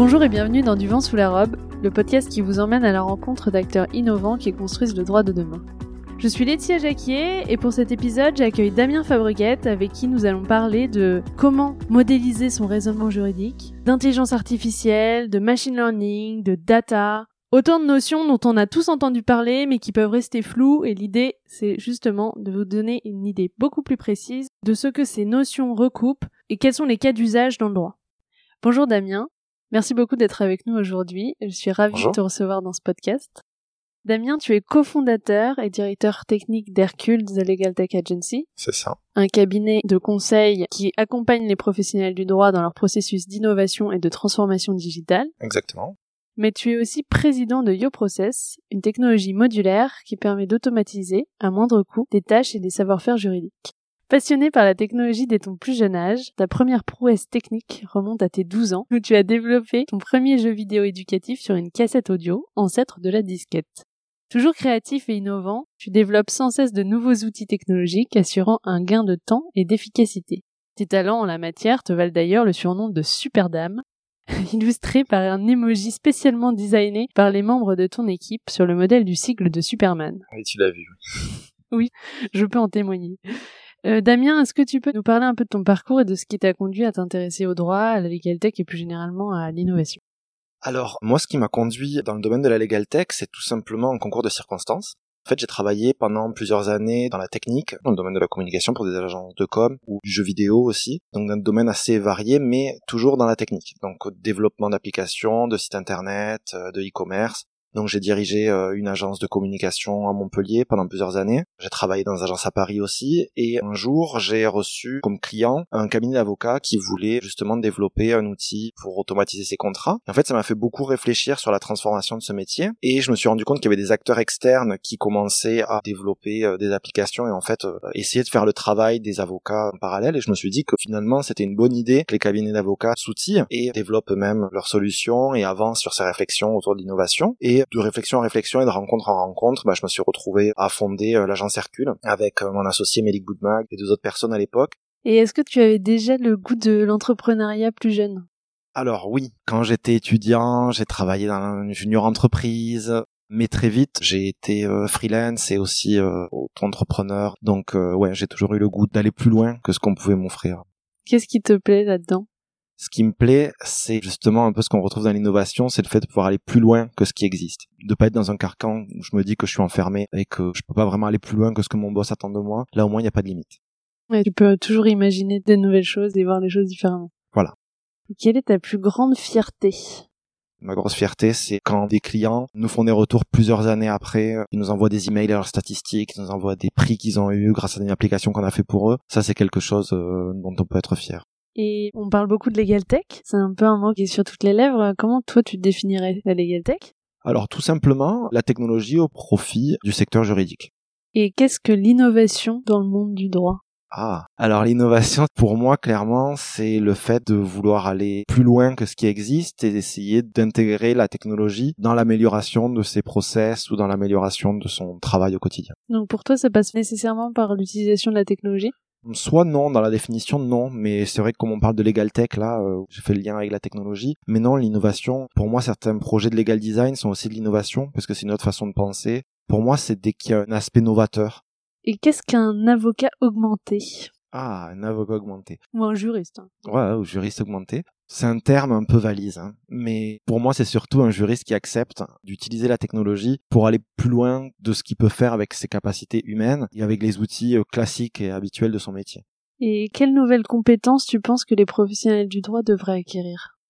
Bonjour et bienvenue dans Du vent sous la robe, le podcast qui vous emmène à la rencontre d'acteurs innovants qui construisent le droit de demain. Je suis Laetitia Jacquier et pour cet épisode, j'accueille Damien Fabreguette avec qui nous allons parler de comment modéliser son raisonnement juridique, d'intelligence artificielle, de machine learning, de data, Autant de notions dont on a tous entendu parler mais qui peuvent rester floues et l'idée c'est justement de vous donner une idée beaucoup plus précise de ce que ces notions recoupent et quels sont les cas d'usage dans le droit. Bonjour Damien, merci beaucoup d'être avec nous aujourd'hui, je suis ravie de te recevoir dans ce podcast. Damien, tu es cofondateur et directeur technique d'Hercule The Legal Tech Agency. C'est ça. Un cabinet de conseil qui accompagne les professionnels du droit dans leur processus d'innovation et de transformation digitale. Exactement mais tu es aussi président de YoProcess, une technologie modulaire qui permet d'automatiser, à moindre coût, des tâches et des savoir-faire juridiques. Passionné par la technologie dès ton plus jeune âge, ta première prouesse technique remonte à tes 12 ans, où tu as développé ton premier jeu vidéo éducatif sur une cassette audio, ancêtre de la disquette. Toujours créatif et innovant, tu développes sans cesse de nouveaux outils technologiques assurant un gain de temps et d'efficacité. Tes talents en la matière te valent d'ailleurs le surnom de Super Dame, illustré par un emoji spécialement designé par les membres de ton équipe sur le modèle du cycle de Superman. Oui, tu l'as vu. oui, je peux en témoigner. Euh, Damien, est-ce que tu peux nous parler un peu de ton parcours et de ce qui t'a conduit à t'intéresser au droit, à la legal tech et plus généralement à l'innovation? Alors, moi, ce qui m'a conduit dans le domaine de la legal tech, c'est tout simplement un concours de circonstances. En fait, j'ai travaillé pendant plusieurs années dans la technique, dans le domaine de la communication pour des agences de com ou du jeu vidéo aussi. Donc, dans un domaine assez varié, mais toujours dans la technique. Donc, développement d'applications, de sites internet, euh, de e-commerce, donc j'ai dirigé euh, une agence de communication à Montpellier pendant plusieurs années. J'ai travaillé dans des agences à Paris aussi. Et un jour, j'ai reçu comme client un cabinet d'avocats qui voulait justement développer un outil pour automatiser ses contrats. en fait, ça m'a fait beaucoup réfléchir sur la transformation de ce métier. Et je me suis rendu compte qu'il y avait des acteurs externes qui commençaient à développer euh, des applications et en fait euh, essayer de faire le travail des avocats en parallèle. Et je me suis dit que finalement, c'était une bonne idée que les cabinets d'avocats s'outillent et développent même leurs solutions et avancent sur ces réflexions autour de l'innovation. De réflexion en réflexion et de rencontre en rencontre, bah, je me suis retrouvé à fonder euh, l'agence Hercule avec euh, mon associé Mélik Boudmag et deux autres personnes à l'époque. Et est-ce que tu avais déjà le goût de l'entrepreneuriat plus jeune? Alors oui, quand j'étais étudiant, j'ai travaillé dans une junior entreprise, mais très vite, j'ai été euh, freelance et aussi auto-entrepreneur. Donc ouais, j'ai toujours eu le goût d'aller plus loin que ce qu'on pouvait m'offrir. Qu'est-ce qui te plaît là-dedans? Ce qui me plaît, c'est justement un peu ce qu'on retrouve dans l'innovation, c'est le fait de pouvoir aller plus loin que ce qui existe. De pas être dans un carcan où je me dis que je suis enfermé et que je peux pas vraiment aller plus loin que ce que mon boss attend de moi. Là, au moins, il n'y a pas de limite. Ouais, tu peux toujours imaginer de nouvelles choses et voir les choses différemment. Voilà. quelle est ta plus grande fierté? Ma grosse fierté, c'est quand des clients nous font des retours plusieurs années après, ils nous envoient des emails à leurs statistiques, ils nous envoient des prix qu'ils ont eu grâce à une application qu'on a fait pour eux. Ça, c'est quelque chose euh, dont on peut être fier. Et on parle beaucoup de legal tech, c'est un peu un mot qui est sur toutes les lèvres. Comment toi tu définirais la legal tech? Alors tout simplement la technologie au profit du secteur juridique. Et qu'est-ce que l'innovation dans le monde du droit? Ah, alors l'innovation, pour moi, clairement, c'est le fait de vouloir aller plus loin que ce qui existe et d'essayer d'intégrer la technologie dans l'amélioration de ses process ou dans l'amélioration de son travail au quotidien. Donc pour toi, ça passe nécessairement par l'utilisation de la technologie? Soit non, dans la définition non, mais c'est vrai que comme on parle de legal tech là, euh, j'ai fait le lien avec la technologie, mais non, l'innovation, pour moi certains projets de legal design sont aussi de l'innovation, parce que c'est une autre façon de penser. Pour moi c'est dès qu'il y a un aspect novateur. Et qu'est-ce qu'un avocat augmenté? Ah, un avocat augmenté. Ou un juriste. Hein. Ouais, ou juriste augmenté. C'est un terme un peu valise, hein. mais pour moi c'est surtout un juriste qui accepte d'utiliser la technologie pour aller plus loin de ce qu'il peut faire avec ses capacités humaines et avec les outils euh, classiques et habituels de son métier. Et quelles nouvelles compétences tu penses que les professionnels du droit devraient acquérir?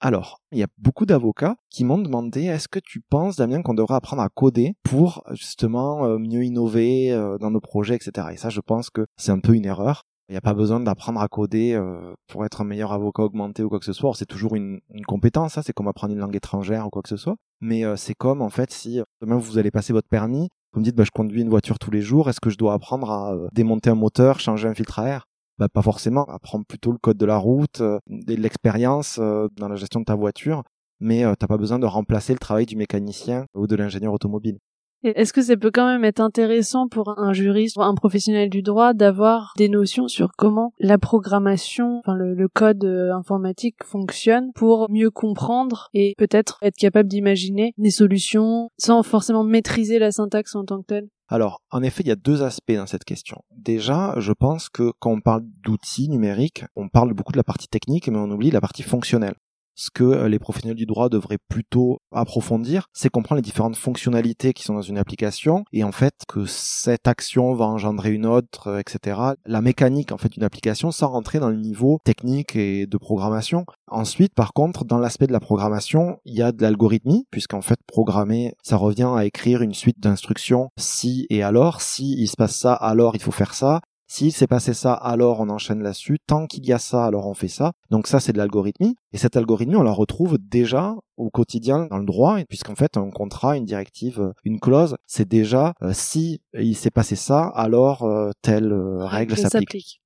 Alors, il y a beaucoup d'avocats qui m'ont demandé est-ce que tu penses, Damien, qu'on devrait apprendre à coder pour justement euh, mieux innover euh, dans nos projets, etc. Et ça, je pense que c'est un peu une erreur. Il n'y a pas besoin d'apprendre à coder euh, pour être un meilleur avocat augmenté ou quoi que ce soit. C'est toujours une, compétence, ça. Hein. c'est comme apprendre une langue étrangère ou quoi que ce soit. Mais euh, c'est comme en fait si demain vous allez passer votre permis, vous me dites bah, je conduis une voiture tous les jours, est-ce que je dois apprendre à euh, démonter un moteur, changer un filtre à air? Bah, pas forcément. Apprendre plutôt le code de la route, l'expérience dans la gestion de ta voiture, mais t'as pas besoin de remplacer le travail du mécanicien ou de l'ingénieur automobile. Est-ce que ça peut quand même être intéressant pour un juriste, un professionnel du droit, d'avoir des notions sur comment la programmation, enfin le, code euh, informatique fonctionne pour mieux comprendre et peut-être être capable d'imaginer des solutions sans forcément maîtriser la syntaxe en tant que telle? Alors, en effet, il y a deux aspects dans cette question. Déjà, je pense que quand on parle d'outils numériques, on parle beaucoup de la partie technique, mais on oublie la partie fonctionnelle ce que euh, les professionnels du droit devraient plutôt approfondir, c'est comprendre les différentes fonctionnalités qui sont dans une application et en fait que cette action va engendrer une autre, euh, etc. La mécanique en fait d'une application sans rentrer dans le niveau technique et de programmation. Ensuite, par contre, dans l'aspect de la programmation, il y a de l'algorithmie, puisqu'en fait, programmer, ça revient à écrire une suite d'instructions si et alors. Si il se passe ça, alors il faut faire ça. S'il s'est passé ça, alors on enchaîne là-dessus. Tant qu'il y a ça, alors on fait ça. Donc ça, c'est de l'algorithmie. Et cette algorithmie, on la retrouve déjà au quotidien dans le droit, puisqu'en fait, un contrat, une directive, une clause, c'est déjà euh, si il s'est passé ça, alors euh, telle euh, règle s'applique.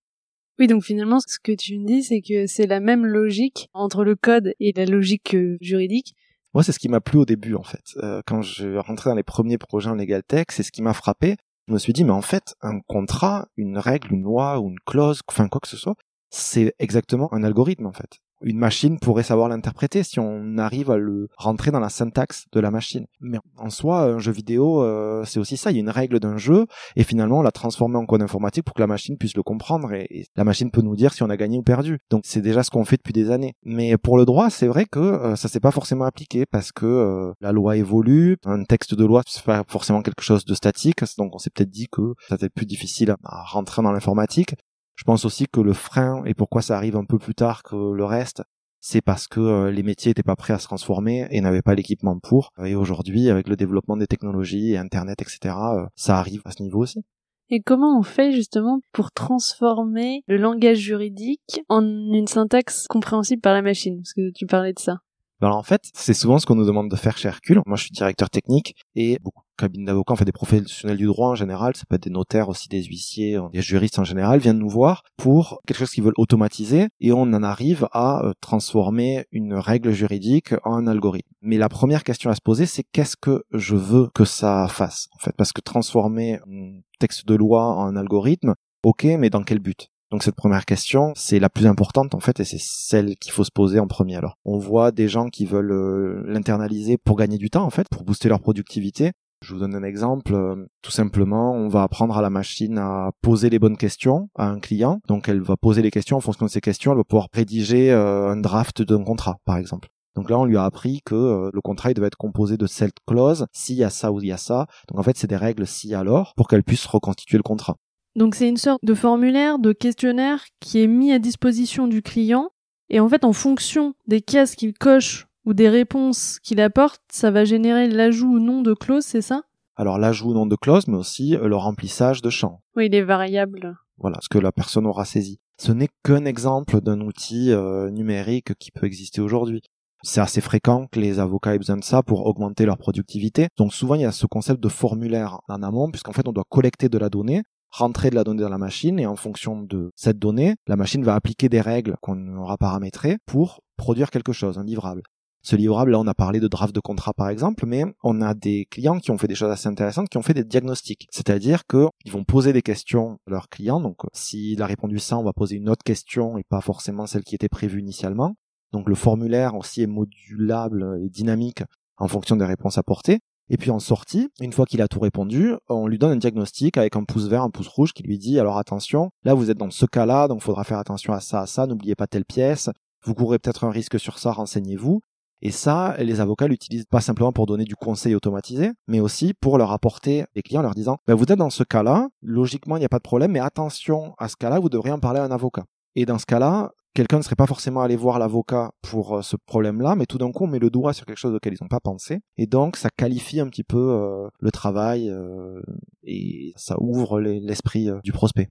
Oui, donc finalement, ce que tu me dis, c'est que c'est la même logique entre le code et la logique juridique. Moi, c'est ce qui m'a plu au début, en fait. quand je rentrais dans les premiers projets en Legal Tech, c'est ce qui m'a frappé je me suis dit, mais en fait, un contrat, une règle, une loi une clause, enfin quoi que ce soit, c'est exactement un algorithme en fait une machine pourrait savoir l'interpréter si on arrive à le rentrer dans la syntaxe de la machine. Mais en soi, un jeu vidéo, euh, c'est aussi ça. Il y a une règle d'un jeu et finalement on l'a transformé en code informatique pour que la machine puisse le comprendre et, la machine peut nous dire si on a gagné ou perdu. Donc c'est déjà ce qu'on fait depuis des années. Mais pour le droit, c'est vrai que euh, ça s'est pas forcément appliqué parce que euh, la loi évolue. Un texte de loi c'est pas forcément quelque chose de statique. Donc on s'est peut-être dit que ça était plus difficile à rentrer dans l'informatique. Je pense aussi que le frein et pourquoi ça arrive un peu plus tard que le reste, c'est parce que euh, les métiers n'étaient pas prêts à se transformer et n'avaient pas l'équipement pour. Et aujourd'hui, avec le développement des technologies et Internet, etc., euh, ça arrive à ce niveau aussi. Et comment on fait justement pour transformer le langage juridique en une syntaxe compréhensible par la machine? Parce que tu parlais de ça. Alors en fait, c'est souvent ce qu'on nous demande de faire chez Hercule. Moi, je suis directeur technique et beaucoup de cabines d'avocats, fait des professionnels du droit en général, ça peut être des notaires aussi, des huissiers, des juristes en général, viennent nous voir pour quelque chose qu'ils veulent automatiser et on en arrive à euh, transformer une règle juridique en un algorithme. Mais la première question à se poser, c'est qu'est-ce que je veux que ça fasse en fait? Parce que transformer un texte de loi en un algorithme, ok, mais dans quel but? Donc cette première question, c'est la plus importante en fait et c'est celle qu'il faut se poser en premier alors. On voit des gens qui veulent euh, l'internaliser pour gagner du temps en fait, pour booster leur productivité. Je vous donne un exemple. Euh, tout simplement, on va apprendre à la machine à poser les bonnes questions à un client. Donc, elle va poser les questions en fonction de ces questions. Elle va pouvoir rédiger euh, un draft d'un contrat, par exemple. Donc là, on lui a appris que le contrat il devait être composé de cette clause, s'il y a ça ou il y a ça. Donc en fait, c'est des règles si alors pour qu'elle puisse reconstituer le contrat. Donc c'est une sorte de formulaire, de questionnaire qui est mis à disposition du client. Et en fait, en fonction des cases qu'il coche ou des réponses qu'il apporte, ça va générer l'ajout ou non de clause, c'est ça? Alors l'ajout ou non de clause, mais aussi euh, le remplissage de champs. Oui, les variables. Voilà, ce que la personne aura saisi. Ce n'est qu'un exemple d'un outil euh, numérique qui peut exister aujourd'hui. C'est assez fréquent que les avocats aient besoin de ça pour augmenter leur productivité. Donc souvent, il y a ce concept de formulaire en amont, puisqu'en fait, on doit collecter de la donnée, rentrer de la donnée dans la machine et en fonction de cette donnée, la machine va appliquer des règles qu'on aura paramétrées pour produire quelque chose, un livrable. Ce livrable, là, on a parlé de draft de contrat, par exemple, mais on a des clients qui ont fait des choses assez intéressantes, qui ont fait des diagnostics. C'est-à-dire qu'ils vont poser des questions à leurs clients. Donc, s'il a répondu ça, on va poser une autre question et pas forcément celle qui était prévue initialement. Donc, le formulaire aussi est modulable et dynamique en fonction des réponses apportées. Et puis en sortie, une fois qu'il a tout répondu, on lui donne un diagnostic avec un pouce vert, un pouce rouge qui lui dit alors attention, là vous êtes dans ce cas-là, donc faudra faire attention à ça, à ça, n'oubliez pas telle pièce, vous courez peut-être un risque sur ça, renseignez-vous. Et ça, les avocats l'utilisent pas simplement pour donner du conseil automatisé, mais aussi pour leur apporter des clients leur disant, ben, vous êtes dans ce cas-là, logiquement il n'y a pas de problème, mais attention à ce cas-là, vous devriez en parler à un avocat. Et dans ce cas-là, quelqu'un ne serait pas forcément allé voir l'avocat pour euh, ce problème-là, mais tout d'un coup on met le doigt sur quelque chose auquel ils n'ont pas pensé, et donc ça qualifie un petit peu euh, le travail euh, et ça ouvre l'esprit du prospect.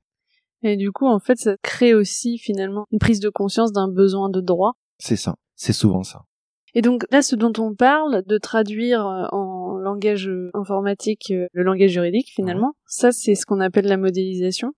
Et du coup, en fait, ça crée aussi finalement une prise de conscience d'un besoin de droit. C'est ça, c'est souvent ça. Et donc là, ce dont on parle, de traduire en langage informatique le langage juridique, finalement, ça c'est ce qu'on appelle la modélisation.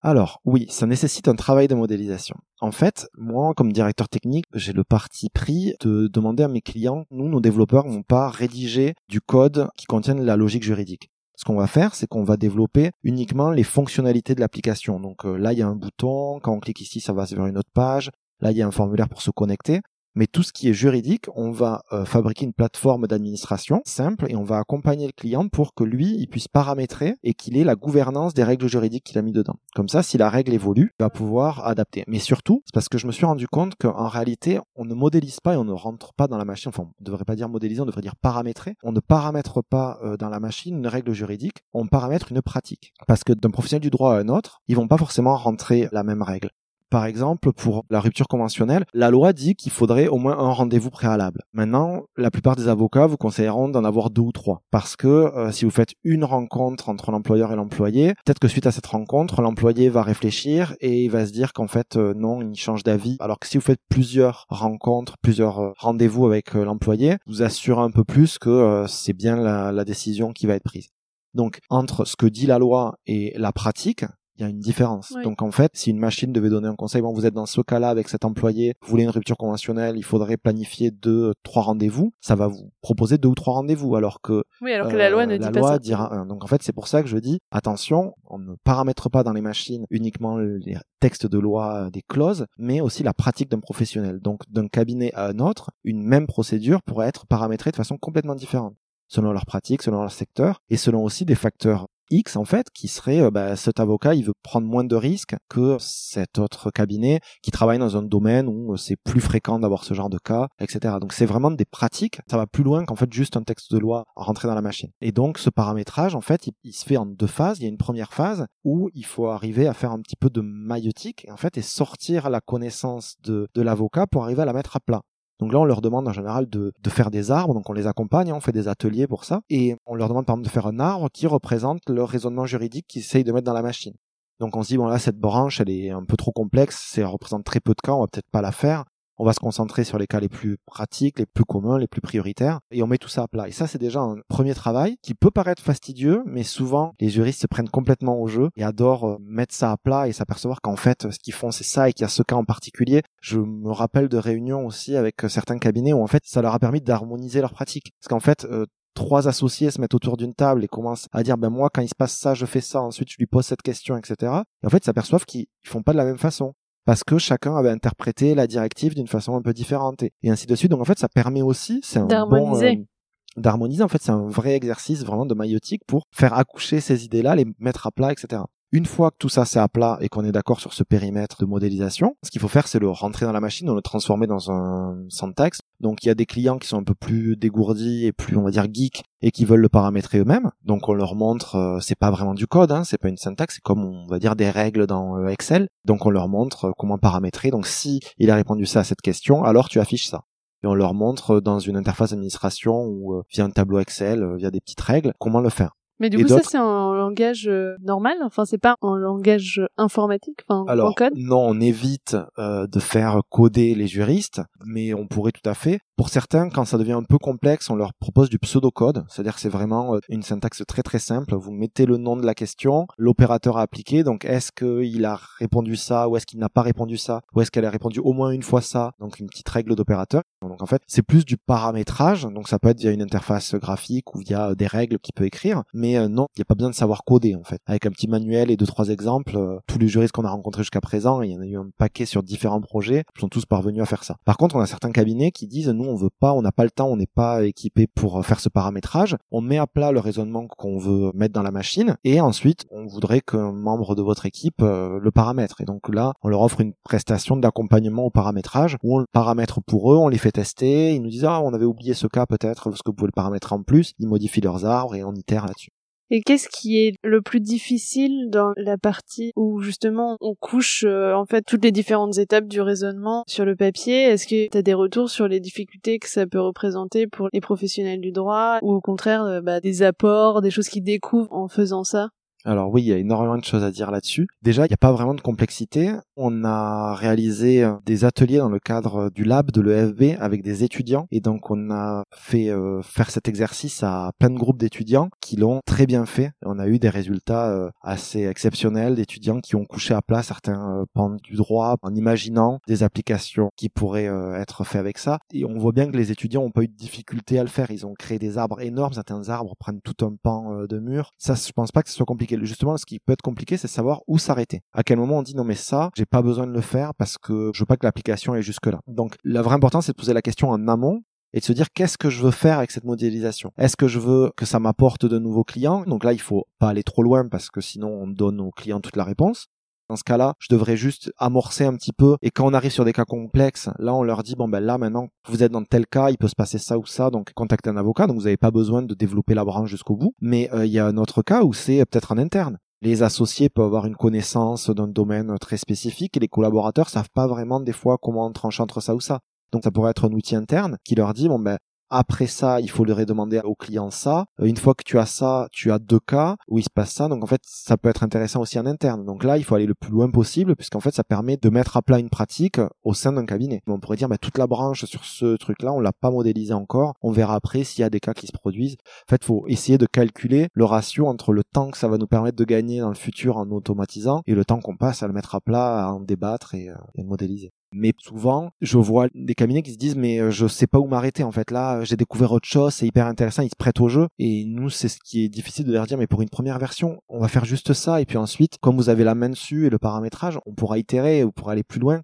alors oui, ça nécessite un travail de modélisation. En fait, moi, comme directeur technique, j'ai le parti pris de demander à mes clients, nous, nos développeurs, vont pas rédiger du code qui contienne la logique juridique. Ce qu'on va faire, c'est qu'on va développer uniquement les fonctionnalités de l'application. Donc euh, là, il y a un bouton, quand on clique ici, ça va vers une autre page. Là, il y a un formulaire pour se connecter. Mais tout ce qui est juridique, on va euh, fabriquer une plateforme d'administration simple et on va accompagner le client pour que lui, il puisse paramétrer et qu'il ait la gouvernance des règles juridiques qu'il a mis dedans. Comme ça, si la règle évolue, il va pouvoir adapter. Mais surtout, c'est parce que je me suis rendu compte qu'en réalité, on ne modélise pas et on ne rentre pas dans la machine. Enfin, on ne devrait pas dire modéliser, on devrait dire paramétrer. On ne paramètre pas euh, dans la machine une règle juridique, on paramètre une pratique. Parce que d'un professionnel du droit à un autre, ils vont pas forcément rentrer la même règle. Par exemple, pour la rupture conventionnelle, la loi dit qu'il faudrait au moins un rendez-vous préalable. Maintenant, la plupart des avocats vous conseilleront d'en avoir deux ou trois. Parce que euh, si vous faites une rencontre entre l'employeur et l'employé, peut-être que suite à cette rencontre, l'employé va réfléchir et il va se dire qu'en fait, euh, non, il change d'avis. Alors que si vous faites plusieurs rencontres, plusieurs euh, rendez-vous avec l'employé, vous assurez un peu plus que c'est bien la, la décision qui va être prise. Donc, entre ce que dit la loi et la pratique, il y a une différence. Donc en fait, si une machine devait donner un conseil, bon, vous êtes dans ce cas-là avec cet employé, vous voulez une rupture conventionnelle, il faudrait planifier deux, trois rendez-vous, ça va vous proposer deux ou trois rendez-vous, alors que, oui, alors que la loi ne euh, dit pas ça. dira un. Donc en fait, c'est pour ça que je dis, attention, on ne paramètre pas dans les machines uniquement les textes de loi des clauses, mais aussi la pratique d'un professionnel. Donc d'un cabinet à un autre, une même procédure pourrait être paramétrée de façon complètement différente selon leur pratique, selon leur secteur, et selon aussi des facteurs X en fait qui serait euh, bah, cet avocat il veut prendre moins de risques que cet autre cabinet qui travaille dans un domaine où euh, c'est plus fréquent d'avoir ce genre de cas etc donc c'est vraiment des pratiques. Ça va plus loin qu'en fait juste un texte de loi rentré dans la machine. Et donc ce paramétrage en fait il, se fait en deux phases. Il y a une première phase où il faut arriver à faire un petit peu de maïotique en fait et sortir la connaissance de, de l'avocat pour arriver à la mettre à plat donc là, on leur demande en général de, faire des arbres, donc on les accompagne, on fait des ateliers pour ça, et on leur demande par exemple de faire un arbre qui représente le raisonnement juridique qu'ils essayent de mettre dans la machine. Donc on se dit, bon là, cette branche, elle est un peu trop complexe, elle représente très peu de cas, on va peut-être pas la faire on va se concentrer sur les cas les plus pratiques, les plus communs, les plus prioritaires, et on met tout ça à plat. Et ça, c'est déjà un premier travail qui peut paraître fastidieux, mais souvent, les juristes se prennent complètement au jeu et adorent euh, mettre ça à plat et s'apercevoir qu'en fait, ce qu'ils font, c'est ça et qu'il y a ce cas en particulier. Je me rappelle de réunions aussi avec euh, certains cabinets où en fait, ça leur a permis d'harmoniser leurs pratiques. Parce qu'en fait, euh, trois associés se mettent autour d'une table et commencent à dire ben moi quand il se passe ça je fais ça ensuite je lui pose cette question etc et en fait ils s'aperçoivent qu'ils font pas de la même façon parce que chacun avait interprété la directive d'une façon un peu différente et, ainsi de suite. Donc en fait, ça permet aussi, c'est un d'harmoniser. Bon, euh, d'harmoniser. En fait, c'est un vrai exercice vraiment de maïotique pour faire accoucher ces idées-là, les mettre à plat, etc. Une fois que tout ça c'est à plat et qu'on est d'accord sur ce périmètre de modélisation, ce qu'il faut faire c'est le rentrer dans la machine, le transformer dans un syntaxe. Donc il y a des clients qui sont un peu plus dégourdis et plus on va dire geeks et qui veulent le paramétrer eux-mêmes. Donc on leur montre, euh, c'est pas vraiment du code, hein, c'est pas une syntaxe, c'est comme on va dire des règles dans euh, Excel. Donc on leur montre euh, comment paramétrer. Donc si il a répondu ça à cette question, alors tu affiches ça et on leur montre dans une interface d'administration ou via un tableau Excel, via des petites règles, comment le faire. Mais du coup, ça, c'est en langage euh, normal? Enfin, c'est pas en langage informatique Enfin, Alors, en code? non, on évite euh, de faire coder les juristes, mais on pourrait tout à fait. Pour certains, quand ça devient un peu complexe, on leur propose du pseudocode, c'est-à-dire que c'est vraiment euh, une syntaxe très très simple. Vous mettez le nom de la question, l'opérateur a appliqué, donc est-ce qu'il a répondu ça, ou est-ce qu'il n'a pas répondu ça, ou est-ce qu'elle a répondu au moins une fois ça, donc une petite règle d'opérateur. Donc en fait, c'est plus du paramétrage, donc ça peut être via une interface graphique ou via des règles qu'il peut écrire, mais euh, non, il n'y a pas besoin de savoir coder en fait. Avec un petit manuel et deux trois exemples, euh, tous les juristes qu'on a rencontrés jusqu'à présent, il y en a eu un paquet sur différents projets, sont tous parvenus à faire ça. Par contre, on a certains cabinets qui disent nous on veut pas, on n'a pas le temps, on n'est pas équipé pour euh, faire ce paramétrage. On met à plat le raisonnement qu'on veut mettre dans la machine et ensuite on voudrait qu'un membre de votre équipe le paramètre. Et donc là, on leur offre une prestation d'accompagnement au paramétrage où on le paramètre pour eux, on les fait tester, ils nous disent ah on avait oublié ce cas peut-être, est-ce que vous pouvez le paramétrer en plus. Ils modifient leurs arbres et on itère là-dessus. Et qu'est-ce qui est le plus difficile dans la partie où justement on couche euh, en fait toutes les différentes étapes du raisonnement sur le papier? Est-ce que tu as des retours sur les difficultés que ça peut représenter pour les professionnels du droit ou au contraire euh, bah, des apports, des choses qu'ils découvrent en faisant ça? Alors oui, il y a énormément de choses à dire là-dessus. Déjà, il n'y a pas vraiment de complexité. On a réalisé euh, des ateliers dans le cadre du lab de l'EFB avec des étudiants et donc on a fait euh, faire cet exercice à plein de groupes d'étudiants qui l'ont très bien fait. On a eu des résultats euh, assez exceptionnels d'étudiants qui ont couché à plat certains pans du droit en imaginant des applications qui pourraient être faites avec ça. Et on voit bien que les étudiants n'ont pas eu de difficulté à le faire. Ils ont créé des arbres énormes. Certains arbres prennent tout un pan de mur. Ça, je pense pas que ce soit compliqué justement, ce qui peut être compliqué, c'est savoir où s'arrêter. À quel moment on dit non mais ça, j'ai pas besoin de le faire parce que je veux pas que l'application est jusque là. Donc la vraie importance, c'est de poser la question en amont et de se dire qu'est-ce que je veux faire avec cette modélisation? Est-ce que je veux que ça m'apporte de nouveaux clients? Donc là, il faut pas aller trop loin parce que sinon on donne aux clients toute la réponse. Dans ce cas-là, je devrais juste amorcer un petit peu. Et quand on arrive sur des cas complexes, là, on leur dit, bon, ben là, maintenant, vous êtes dans tel cas, il peut se passer ça ou ça, donc contactez un avocat. Donc, vous n'avez pas besoin de développer la branche jusqu'au bout. Mais euh, il y a un autre cas où c'est peut-être en interne. Les associés peuvent avoir une connaissance d'un domaine très spécifique et les collaborateurs savent pas vraiment des fois comment trancher entre ça ou ça. Donc ça pourrait être un outil interne qui leur dit bon ben après ça, il faut leur demander au client ça. Euh, une fois que tu as ça, tu as deux cas où il se passe ça. Donc en fait, ça peut être intéressant aussi en interne. Donc là, il faut aller le plus loin possible puisqu'en fait, ça permet de mettre à plat une pratique au sein d'un cabinet. on pourrait dire, bah, toute la branche sur ce truc-là, on l'a pas modélisé encore. On verra après s'il y a des cas qui se produisent. En fait, faut essayer de calculer le ratio entre le temps que ça va nous permettre de gagner dans le futur en automatisant et le temps qu'on passe à le mettre à plat, à en débattre et, euh, et modéliser. Mais souvent, je vois des cabinets qui se disent mais euh, je sais pas où m'arrêter en fait. Là, j'ai découvert autre chose, c'est hyper intéressant, ils se prêtent au jeu. Et nous, c'est ce qui est difficile de leur dire mais pour une première version, on va faire juste ça et puis ensuite, comme vous avez la main dessus et le paramétrage, on pourra itérer ou pourra aller plus loin.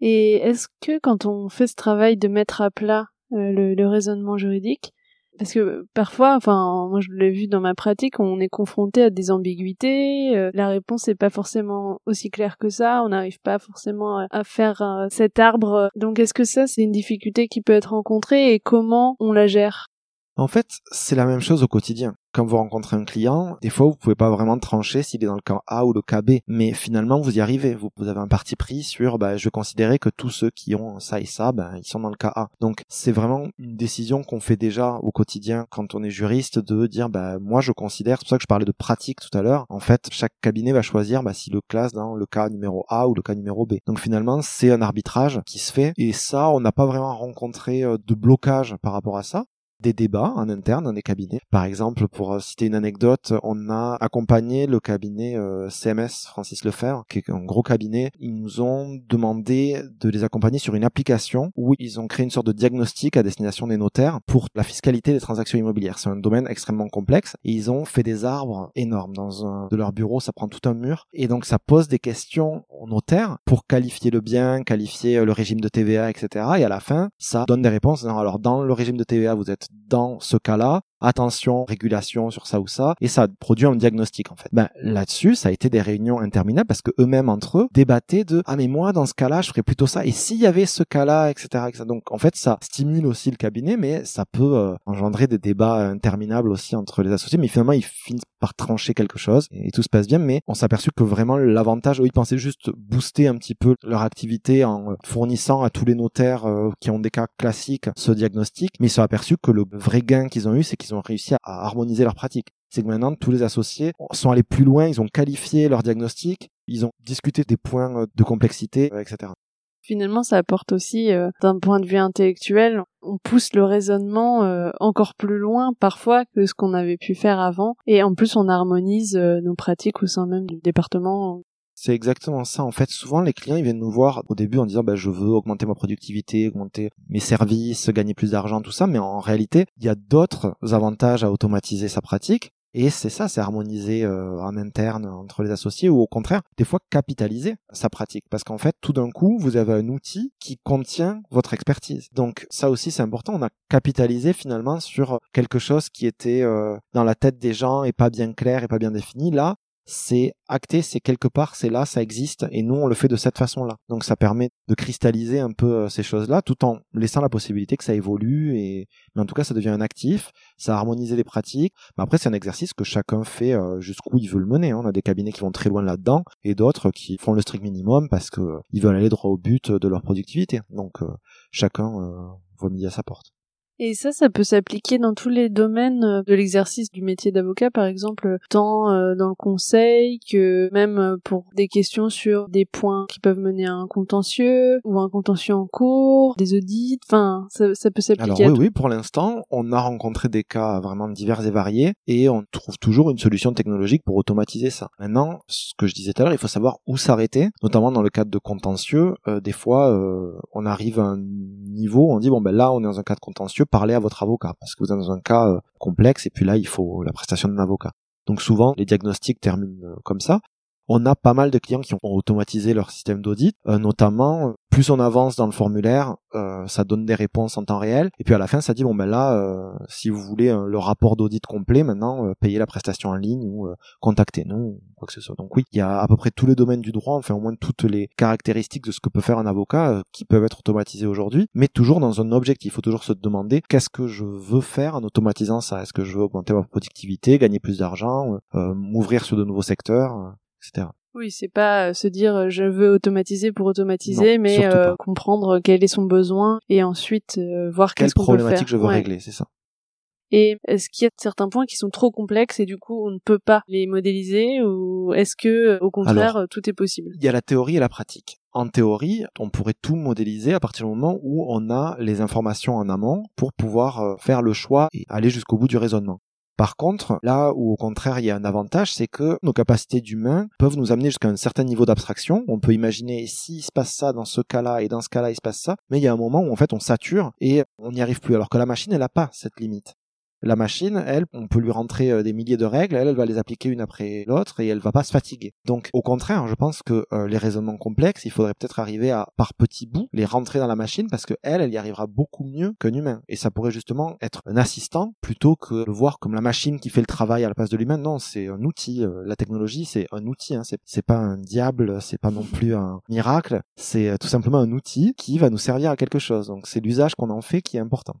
Et est-ce que quand on fait ce travail de mettre à plat euh, le raisonnement juridique, parce que parfois, enfin, moi je l'ai vu dans ma pratique, on est confronté à des ambiguïtés. Euh, la réponse n'est pas forcément aussi claire que ça. On n'arrive pas forcément à faire euh, cet arbre. Donc, est-ce que ça, c'est une difficulté qui peut être rencontrée et comment on la gère? En fait, c'est la même chose au quotidien. Quand vous rencontrez un client, des fois vous pouvez pas vraiment trancher s'il est dans le camp A ou le cas B, mais finalement vous y arrivez. Vous, avez un parti pris sur, bah, je vais considérer que tous ceux qui ont ça et ça, ben, ils sont dans le cas A. Donc c'est vraiment une décision qu'on fait déjà au quotidien quand on est juriste de dire, bah, moi je considère, c'est pour ça que je parlais de pratique tout à l'heure. En fait, chaque cabinet va choisir bah, s'il le classe dans le cas numéro A ou le cas numéro B. Donc finalement, c'est un arbitrage qui se fait et ça, on n'a pas vraiment rencontré euh, de blocage par rapport à ça des débats en interne dans des cabinets. Par exemple, pour euh, citer une anecdote, on a accompagné le cabinet euh, CMS Francis Lefebvre, qui est un gros cabinet. Ils nous ont demandé de les accompagner sur une application où ils ont créé une sorte de diagnostic à destination des notaires pour la fiscalité des transactions immobilières. C'est un domaine extrêmement complexe et ils ont fait des arbres énormes dans un de leur bureau. Ça prend tout un mur et donc ça pose des questions aux notaires pour qualifier le bien, qualifier euh, le régime de TVA, etc. Et à la fin, ça donne des réponses. Alors dans le régime de TVA, vous êtes dans ce cas-là, attention, régulation sur ça ou ça, et ça produit un diagnostic en fait. Ben là-dessus, ça a été des réunions interminables parce que eux-mêmes entre eux débattaient de ah mais moi dans ce cas-là, je ferais plutôt ça, et s'il y avait ce cas-là, etc., etc. Donc en fait, ça stimule aussi le cabinet, mais ça peut euh, engendrer des débats interminables aussi entre les associés. Mais finalement, ils finissent par trancher quelque chose et, tout se passe bien. Mais on s'est aperçu que vraiment l'avantage, eux, ils pensaient juste booster un petit peu leur activité en fournissant à tous les notaires euh, qui ont des cas classiques ce diagnostic, mais ils se sont aperçus que le vrai gain qu'ils ont eu, c'est qu'ils ont réussi à harmoniser leurs pratiques. C'est que maintenant, tous les associés sont allés plus loin, ils ont qualifié leur diagnostic, ils ont discuté des points euh, de complexité, euh, etc. Finalement, ça apporte aussi, euh, d'un point de vue intellectuel, on pousse le raisonnement encore plus loin parfois que ce qu'on avait pu faire avant, et en plus on harmonise nos pratiques au sein même du département c'est exactement ça. En fait, souvent les clients ils viennent nous voir au début en disant bah, je veux augmenter ma productivité, augmenter mes services, gagner plus d'argent, tout ça. Mais en réalité, il y a d'autres avantages à automatiser sa pratique. Et c'est ça, c'est harmoniser euh, en interne entre les associés ou au contraire, des fois capitaliser sa pratique. Parce qu'en fait, tout d'un coup, vous avez un outil qui contient votre expertise. Donc ça aussi, c'est important. On a capitalisé finalement sur quelque chose qui était euh, dans la tête des gens et pas bien clair et pas bien défini. Là, c'est acté, c'est quelque part, c'est là, ça existe, et nous on le fait de cette façon-là. Donc ça permet de cristalliser un peu euh, ces choses-là, tout en laissant la possibilité que ça évolue, et mais en tout cas ça devient un actif, ça a harmonisé les pratiques. Mais après c'est un exercice que chacun fait euh, jusqu'où il veut le mener. Hein. On a des cabinets qui vont très loin là-dedans, et d'autres qui font le strict minimum parce que euh, ils veulent aller droit au but de leur productivité. Donc chacun voit midi à sa porte. Et ça, ça peut s'appliquer dans tous les domaines euh, de l'exercice du métier d'avocat, par exemple, tant euh, dans le conseil que même euh, pour des questions sur des points qui peuvent mener à un contentieux ou un contentieux en cours, des audits, enfin, ça, ça peut s'appliquer. Alors oui, oui, pour l'instant, on a rencontré des cas vraiment divers et variés et on trouve toujours une solution technologique pour automatiser ça. Maintenant, ce que je disais tout à l'heure, il faut savoir où s'arrêter, notamment dans le cadre de contentieux. des fois, on arrive à un niveau, on dit bon ben là, on est dans un cas de contentieux parler à votre avocat parce que vous êtes dans un cas euh, complexe et puis là il faut la prestation d'un avocat. Donc souvent les diagnostics terminent euh, comme ça. On a pas mal de clients qui ont automatisé leur système d'audit, euh, notamment plus on avance dans le formulaire, euh, ça donne des réponses en temps réel. Et puis à la fin, ça dit bon ben là, euh, si vous voulez le rapport d'audit complet, maintenant payez la prestation en ligne ou contactez-nous, quoi que ce soit. Donc oui, il y a à peu près tous les domaines du droit, enfin au moins toutes les caractéristiques de ce que peut faire un avocat qui peuvent être automatisés aujourd'hui, mais toujours dans un objectif. Il faut toujours se demander qu'est-ce que je veux faire en automatisant ça? Est-ce que je veux augmenter ma productivité, gagner plus d'argent, m'ouvrir sur de nouveaux secteurs etc. Oui, c'est pas euh, se dire euh, je veux automatiser pour automatiser, mais euh, comprendre quel est son besoin et ensuite voir qu'est-ce qu'on peut faire. problématique je veux régler, c'est ça. Et est-ce qu'il y a certains points qui sont trop complexes et du coup on ne peut pas les modéliser ou est-ce que au contraire tout est possible? Il y a la théorie et la pratique. En théorie, on pourrait tout modéliser à partir du moment où on a les informations en amont pour pouvoir faire le choix et aller jusqu'au bout du raisonnement. Par contre, là où au contraire il y a un avantage, c'est que nos capacités d'humain peuvent nous amener jusqu'à un certain niveau d'abstraction. On peut imaginer s'il se passe ça dans ce cas-là et dans ce cas-là il se passe ça, mais il y a un moment où en fait on sature et on n'y arrive plus. Alors que la machine elle n'a pas cette limite. La machine, elle, on peut lui rentrer euh, des milliers de règles, elle, elle va les appliquer une après l'autre et elle va pas se fatiguer. Donc, au contraire, je pense que euh, les raisonnements complexes, il faudrait peut-être arriver à, par petits bouts, les rentrer dans la machine parce que elle, elle y arrivera beaucoup mieux qu'un humain. Et ça pourrait justement être un assistant plutôt que le voir comme la machine qui fait le travail à la place de l'humain. Non, c'est un outil. Euh, la technologie, c'est un outil. Hein. C'est pas un diable, c'est pas non plus un miracle. C'est tout simplement un outil qui va nous servir à quelque chose. Donc, c'est l'usage qu'on en fait qui est important.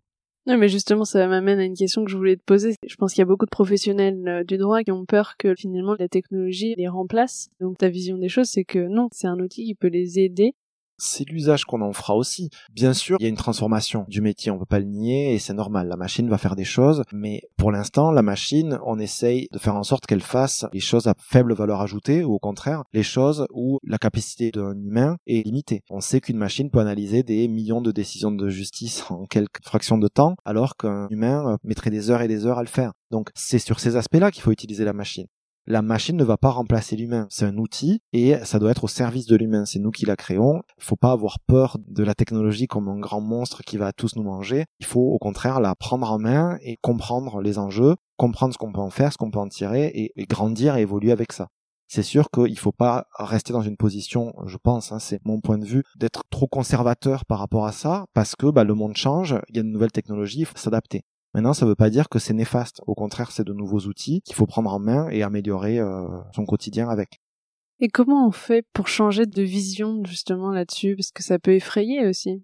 Non, mais justement, ça m'amène à une question que je voulais te poser. Je pense qu'il y a beaucoup de professionnels euh, du droit qui ont peur que finalement la technologie les remplace. Donc ta vision des choses, c'est que non, c'est un outil qui peut les aider c'est l'usage qu'on en fera aussi. Bien sûr, il y a une transformation du métier, on peut pas le nier et c'est normal. La machine va faire des choses, mais pour l'instant, la machine, on essaye de faire en sorte qu'elle fasse les choses à faible valeur ajoutée ou au contraire, les choses où la capacité d'un humain est limitée. On sait qu'une machine peut analyser des millions de décisions de justice en quelques fractions de temps, alors qu'un humain mettrait des heures et des heures à le faire. Donc c'est sur ces aspects-là qu'il faut utiliser la machine la machine ne va pas remplacer l'humain. C'est un outil et ça doit être au service de l'humain. C'est nous qui la créons. Il faut pas avoir peur de la technologie comme un grand monstre qui va tous nous manger. Il faut au contraire la prendre en main et comprendre les enjeux, comprendre ce qu'on peut en faire, ce qu'on peut en tirer et, grandir et évoluer avec ça. C'est sûr qu'il faut pas rester dans une position, je pense, hein, c'est mon point de vue, d'être trop conservateur par rapport à ça, parce que bah, le monde change, il y a de nouvelles technologies, il faut s'adapter. Maintenant, ça ne veut pas dire que c'est néfaste. Au contraire, c'est de nouveaux outils qu'il faut prendre en main et améliorer euh, son quotidien avec. Et comment on fait pour changer de vision justement là-dessus? Parce que ça peut effrayer aussi.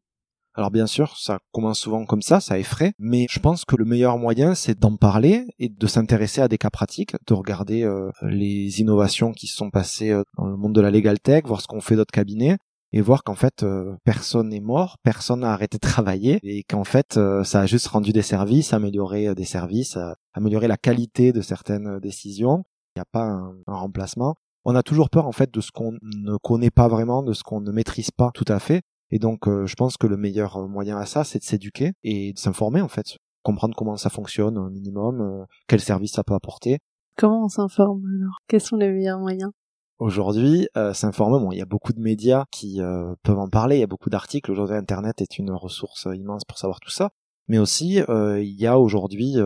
Alors bien sûr, ça commence souvent comme ça, ça effraie, mais je pense que le meilleur moyen, c'est d'en parler et de s'intéresser à des cas pratiques, de regarder euh, les innovations qui se sont passées euh, dans le monde de la legal tech, voir ce qu'ont fait d'autres cabinets, et voir qu'en fait euh, personne n'est mort, personne n'a arrêté de travailler et qu'en fait euh, ça a juste rendu des services, amélioré euh, des services, amélioré la qualité de certaines décisions. Il n'y a pas un, remplacement. On a toujours peur en fait de ce qu'on ne connaît pas vraiment, de ce qu'on ne maîtrise pas tout à fait. Et donc je pense que le meilleur moyen à ça, c'est de s'éduquer et de s'informer en fait, comprendre comment ça fonctionne au minimum, quel service ça peut apporter. Comment on s'informe alors? Quels sont les meilleurs moyens? Aujourd'hui, euh, s'informer, bon, il y a beaucoup de médias qui euh, peuvent en parler, il y a beaucoup d'articles. Aujourd'hui, Internet est une ressource euh, immense pour savoir tout ça. Mais aussi, euh, il y a aujourd'hui,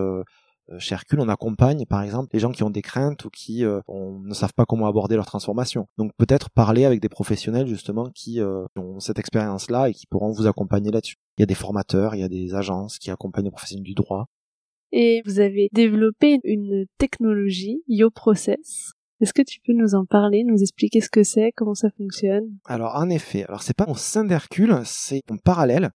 chez Hercule, on accompagne, par exemple, les gens qui ont des craintes ou qui ne savent pas comment aborder leur transformation. Donc peut-être parler avec des professionnels, justement, qui ont cette expérience-là et qui pourront vous accompagner là-dessus. Il y a des formateurs, il y a des agences qui accompagnent les professionnels du droit. Et vous avez développé une technologie, YoProcess, est-ce que tu peux nous en parler, nous expliquer ce que c'est, comment ça fonctionne? Alors en effet, alors c'est pas au sein d'Hercule, c'est en parallèle.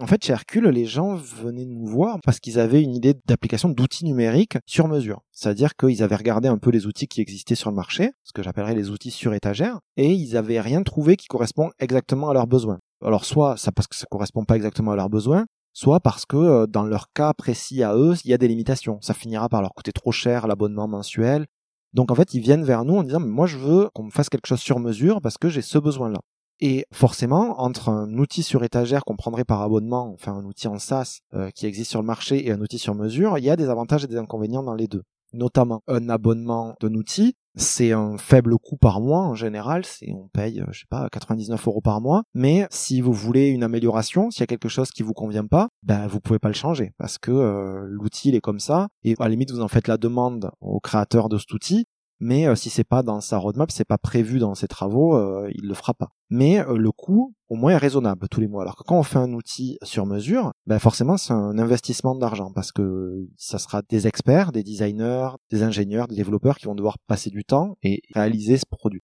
En fait, chez Hercule, les gens venaient nous voir parce qu'ils avaient une idée d'application d'outils numériques sur mesure. C'est-à-dire qu'ils avaient regardé un peu les outils qui existaient sur le marché, ce que j'appellerais les outils sur étagère, et ils avaient rien trouvé qui correspond exactement à leurs besoins. Alors soit ça parce que ça correspond pas exactement à leurs besoins, soit parce que euh, dans leur cas précis à eux, il y a des limitations. Ça finira par leur coûter trop cher l'abonnement mensuel. Donc en fait, ils viennent vers nous en disant moi je veux qu'on me fasse quelque chose sur mesure parce que j'ai ce besoin-là. Et forcément, entre un outil sur étagère qu'on prendrait par abonnement, enfin un outil en SaaS euh, qui existe sur le marché et un outil sur mesure, il y a des avantages et des inconvénients dans les deux. Notamment un abonnement d'un outil, c'est un faible coût par mois en général, c'est on paye je sais pas 99 euros par mois, mais si vous voulez une amélioration, s'il y a quelque chose qui vous convient pas, ben vous pouvez pas le changer. Parce que euh, l'outil il est comme ça. Et à la limite vous en faites la demande au créateur de cet outil mais euh, si c'est pas dans sa roadmap, c'est pas prévu dans ses travaux, euh, il le fera pas. Mais euh, le coût, au moins, est raisonnable tous les mois. Alors que quand on fait un outil sur mesure, ben forcément, c'est un investissement d'argent parce que ça sera des experts, des designers, des ingénieurs, des développeurs qui vont devoir passer du temps et réaliser ce produit.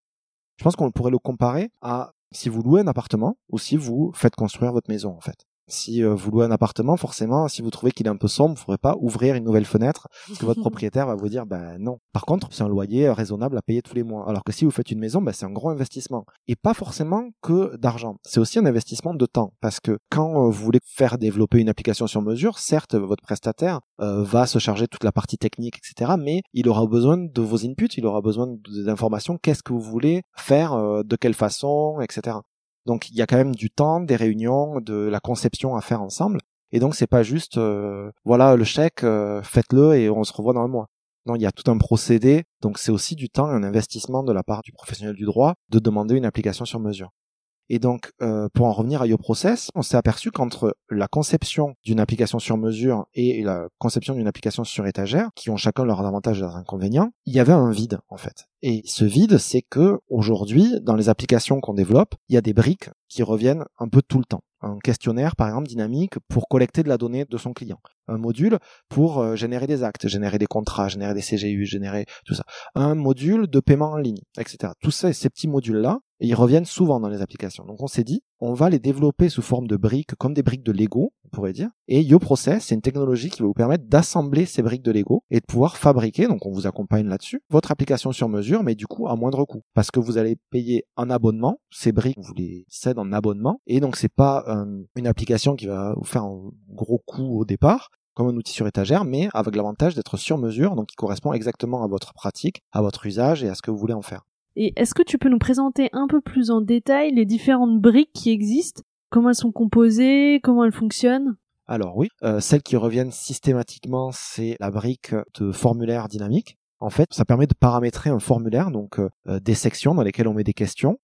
Je pense qu'on pourrait le comparer à si vous louez un appartement ou si vous faites construire votre maison, en fait. Si euh, vous louez un appartement, forcément, si vous trouvez qu'il est un peu sombre, vous ne pourrez pas ouvrir une nouvelle fenêtre, parce que votre propriétaire va vous dire, ben non. Par contre, c'est un loyer raisonnable à payer tous les mois. Alors que si vous faites une maison, ben, c'est un gros investissement. Et pas forcément que d'argent. C'est aussi un investissement de temps, parce que quand euh, vous voulez faire développer une application sur mesure, certes, votre prestataire euh, va se charger de toute la partie technique, etc., mais il aura besoin de vos inputs, il aura besoin d'informations, qu'est-ce que vous voulez faire, de quelle façon, etc. Donc il y a quand même du temps, des réunions, de la conception à faire ensemble. Et donc c'est pas juste euh, voilà le chèque, euh, faites-le et on se revoit dans un mois. Non, il y a tout un procédé, donc c'est aussi du temps et un investissement de la part du professionnel du droit de demander une application sur mesure. Et donc, euh, pour en revenir à YoProcess, on s'est aperçu qu'entre la conception d'une application sur mesure et la conception d'une application sur étagère, qui ont chacun leurs avantages et leurs inconvénients, il y avait un vide en fait. Et ce vide, c'est que aujourd'hui, dans les applications qu'on développe, il y a des briques qui reviennent un peu tout le temps un questionnaire par exemple dynamique pour collecter de la donnée de son client, un module pour euh, générer des actes, générer des contrats, générer des CGU, générer tout ça, un module de paiement en ligne, etc. Tous ces, ces petits modules là et ils reviennent souvent dans les applications. Donc on s'est dit, on va les développer sous forme de briques, comme des briques de Lego, on pourrait dire. Et YoProcess, c'est une technologie qui va vous permettre d'assembler ces briques de Lego et de pouvoir fabriquer, donc on vous accompagne là-dessus, votre application sur mesure, mais du coup à moindre coût. Parce que vous allez payer un abonnement, ces briques, vous les cèdez en abonnement, et donc c'est pas euh, une application qui va vous faire un gros coût au départ, comme un outil sur étagère, mais avec l'avantage d'être sur mesure, donc qui correspond exactement à votre pratique, à votre usage et à ce que vous voulez en faire. Et est-ce que tu peux nous présenter un peu plus en détail les différentes briques qui existent Comment elles sont composées Comment elles fonctionnent? Alors oui, euh, celles qui reviennent systématiquement, c'est la brique de formulaire dynamique. En fait, ça permet de paramétrer un formulaire, donc euh, euh, des sections dans lesquelles on met des questions.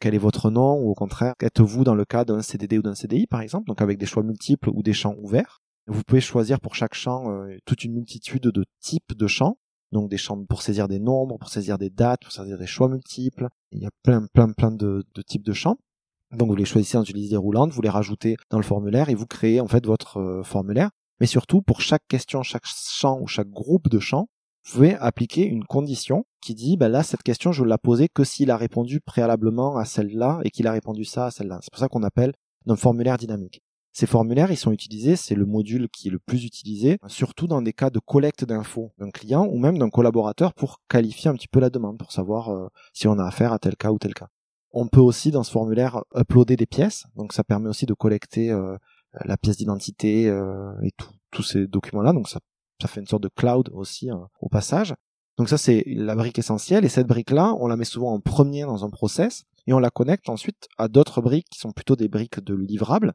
quel est votre nom ou au contraire, êtes-vous dans le cas d'un CDD ou d'un CDI par exemple, donc avec des choix multiples ou des champs ouverts. Vous pouvez choisir pour chaque champ toute une multitude de types de champs donc des champs pour saisir des nombres, pour saisir des dates, pour saisir des choix multiples. Il y a plein, plein, plein de, types de champs. Donc vous les choisissez en utilisant des roulantes, vous les rajoutez dans le formulaire et vous créez en fait votre euh, formulaire. Mais surtout, pour chaque question, chaque champ ou chaque groupe de champs, vous pouvez appliquer une condition qui dit, bah là, cette question, je la poser que s'il a répondu préalablement à celle-là et qu'il a répondu ça à celle-là. C'est pour ça qu'on appelle un formulaire dynamique. Ces formulaires, ils sont utilisés, c'est le module qui est le plus utilisé, surtout dans des cas de collecte d'infos d'un client ou même d'un collaborateur pour qualifier un petit peu la demande, pour savoir euh, si on a affaire à tel cas ou tel cas. On peut aussi dans ce formulaire uploader des pièces, donc ça permet aussi de collecter euh, la pièce d'identité euh, et tous ces documents-là, donc ça, ça fait une sorte de cloud aussi hein, au passage. Donc ça c'est la brique essentielle et cette brique-là, on la met souvent en premier dans un process et on la connecte ensuite à d'autres briques qui sont plutôt des briques de livrables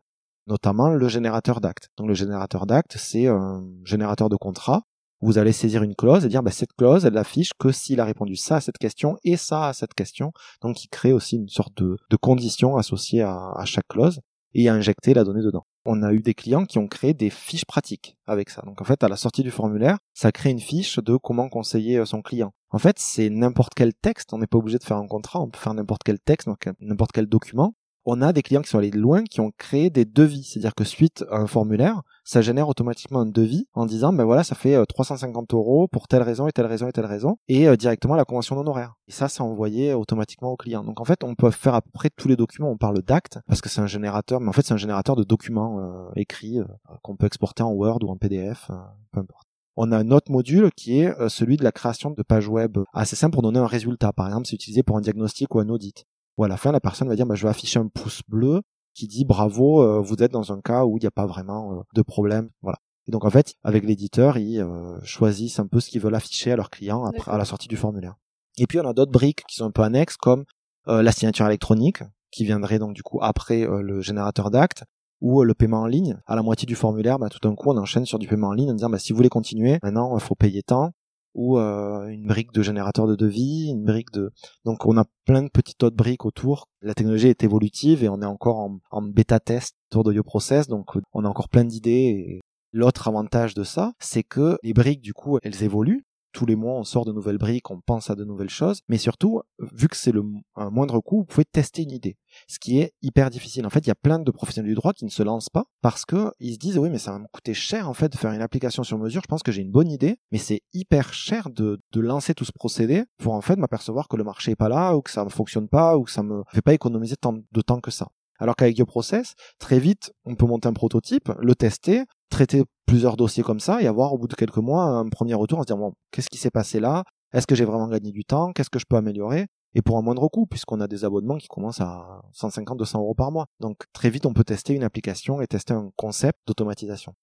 notamment le générateur d'actes. Donc le générateur d'actes, c'est un générateur de contrat. Vous allez saisir une clause et dire bah, cette clause, elle affiche que s'il a répondu ça à cette question et ça à cette question. Donc il crée aussi une sorte de, de condition associée à, chaque clause et à injecter la donnée dedans. On a eu des clients qui ont créé des fiches pratiques avec ça. Donc en fait, à la sortie du formulaire, ça crée une fiche de comment conseiller euh, son client. En fait, c'est n'importe quel texte, on n'est pas obligé de faire un contrat, on peut faire n'importe quel texte, n'importe quel document, on a des clients qui sont allés loin, qui ont créé des devis. C'est-à-dire que suite à un formulaire, ça génère automatiquement un devis en disant, ben voilà, ça fait 350 euh, euros pour telle raison et telle raison et telle raison, et euh, directement la convention d'honoraires. Et ça, c'est envoyé automatiquement au client. Donc en fait, on peut faire à peu près tous les documents. On parle d'actes parce que c'est un générateur, mais en fait, c'est un générateur de documents euh, écrits qu'on peut exporter en Word ou en PDF, peu importe on a un autre module qui est celui de la création de pages web assez simple pour donner un résultat. Par exemple, c'est utilisé pour un diagnostic ou un audit où à la fin la personne va dire bah, je vais afficher un pouce bleu qui dit bravo, euh, vous êtes dans un cas où il n'y a pas vraiment euh, de problème. Voilà. Et donc en fait, avec l'éditeur, ils euh, choisissent un peu ce qu'ils veulent afficher à leurs clients après, à la sortie du formulaire. Et puis on a d'autres briques qui sont un peu annexes, comme la signature électronique, qui viendrait donc du coup après le générateur d'actes, ou le paiement en ligne. À la moitié du formulaire, bah, tout d'un coup, on enchaîne sur du paiement en ligne en disant bah, si vous voulez continuer, maintenant il faut payer tant ou euh, une brique de générateur de devis, une brique de... Donc on a plein de petites autres briques autour. La technologie est évolutive et on est encore en, en bêta test autour de YoProcess, donc on a encore plein d'idées. L'autre avantage de ça, c'est que les briques, du coup, elles évoluent tous les mois on sort de nouvelles briques, on pense à de nouvelles choses, mais surtout, vu que c'est le moindre coût, vous pouvez tester une idée, ce qui est hyper difficile. En fait, il y a plein de professionnels du droit qui ne se lancent pas parce que ils se disent oui, mais ça va me coûter cher en fait de faire une application sur mesure. Je pense que j'ai une bonne idée, mais c'est hyper cher de, de lancer tout ce procédé pour en fait m'apercevoir que le marché est pas là ou que ça ne fonctionne pas ou que ça me fait pas économiser tant de temps que ça. Alors qu'avec YoProcess, très vite, on peut monter un prototype, le tester, traiter plusieurs dossiers comme ça et avoir au bout de quelques mois un premier retour en se dire bon, qu'est-ce qui s'est passé là? Est-ce que j'ai vraiment gagné du temps? Qu'est-ce que je peux améliorer? Et pour un moindre coût, puisqu'on a des abonnements qui commencent à 150-200 euros par mois. Donc très vite, on peut tester une application et tester un concept d'automatisation.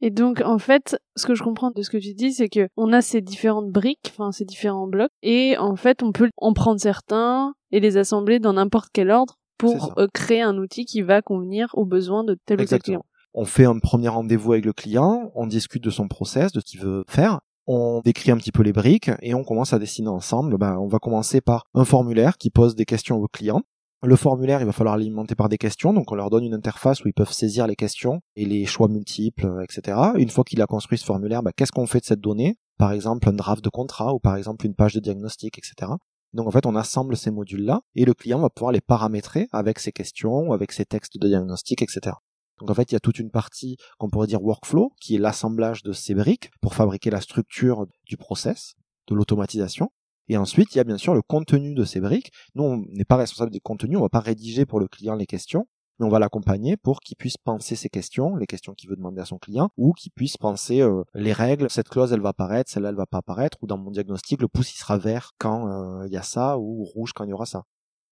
Et donc, en fait, ce que je comprends de ce que tu dis, c'est que on a ces différentes briques, enfin ces différents blocs, et en fait, on peut en prendre certains et les assembler dans n'importe quel ordre pour euh, créer un outil qui va convenir aux besoins de tel ou tel client. On fait un premier rendez-vous avec le client, on discute de son process, de ce qu'il veut faire, on décrit un petit peu les briques et on commence à dessiner ensemble. Ben, on va commencer par un formulaire qui pose des questions aux clients. Le formulaire, il va falloir l'alimenter par des questions, donc on leur donne une interface où ils peuvent saisir les questions et les choix multiples, euh, etc. Une fois qu'il a construit ce formulaire, ben, qu'est-ce qu'on fait de cette donnée? Par exemple, un draft de contrat ou par exemple une page de diagnostic, etc. Donc en fait, on assemble ces modules-là et le client va pouvoir les paramétrer avec ses questions, avec ses textes de diagnostic, etc. Donc en fait, il y a toute une partie qu'on pourrait dire workflow, qui est l'assemblage de ces briques pour fabriquer la structure du process, de l'automatisation. Et ensuite, il y a bien sûr le contenu de ces briques. Nous, on n'est pas responsable des contenus, on va pas rédiger pour le client les questions, mais on va l'accompagner pour qu'il puisse penser ses questions, les questions qu'il veut demander à son client, ou qu'il puisse penser euh, les règles, cette clause elle va apparaître, celle-là elle va pas apparaître, ou dans mon diagnostic le pouce il sera vert quand euh, il y a ça, ou rouge quand il y aura ça.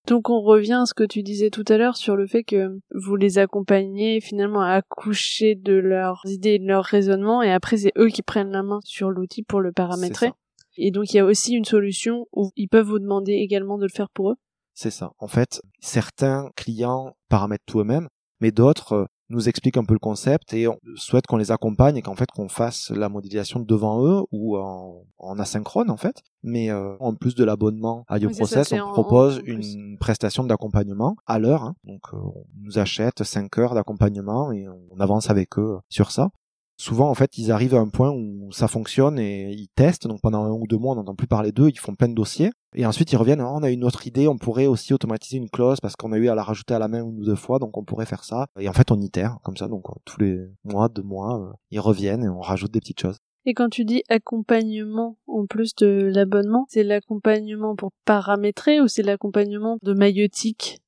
Donc on revient à ce que tu disais tout à l'heure sur le fait que vous les accompagnez finalement à accoucher de leurs idées et de leurs raisonnements et après c'est eux qui prennent la main sur l'outil pour le paramétrer. Et donc il y a aussi une solution où ils peuvent vous demander également de le faire pour eux. C'est ça. En fait, certains clients paramètrent tout eux-mêmes, mais d'autres euh, nous expliquent un peu le concept et on souhaite qu'on les accompagne et qu'en fait qu'on fasse la modélisation devant eux ou en, asynchrone en fait. Mais euh, en plus de l'abonnement à YoProcess, on propose une prestation d'accompagnement à l'heure. Hein. Donc euh, on nous achète 5 heures d'accompagnement et on avance avec eux sur ça souvent en fait ils arrivent à un point où ça fonctionne et ils testent. Donc pendant un ou deux mois on n'entend plus parler d'eux. Ils font plein de dossiers. Et ensuite ils reviennent. Oh, on a une autre idée. On pourrait aussi automatiser une clause parce qu'on a eu à la rajouter à la main une ou deux fois. Donc on pourrait faire ça. Et en fait on itère comme ça. Donc tous les mois deux mois euh, ils reviennent et on rajoute des petites choses. Et quand tu dis accompagnement en plus de l'abonnement, c'est l'accompagnement pour paramétrer ou c'est l'accompagnement de maïotique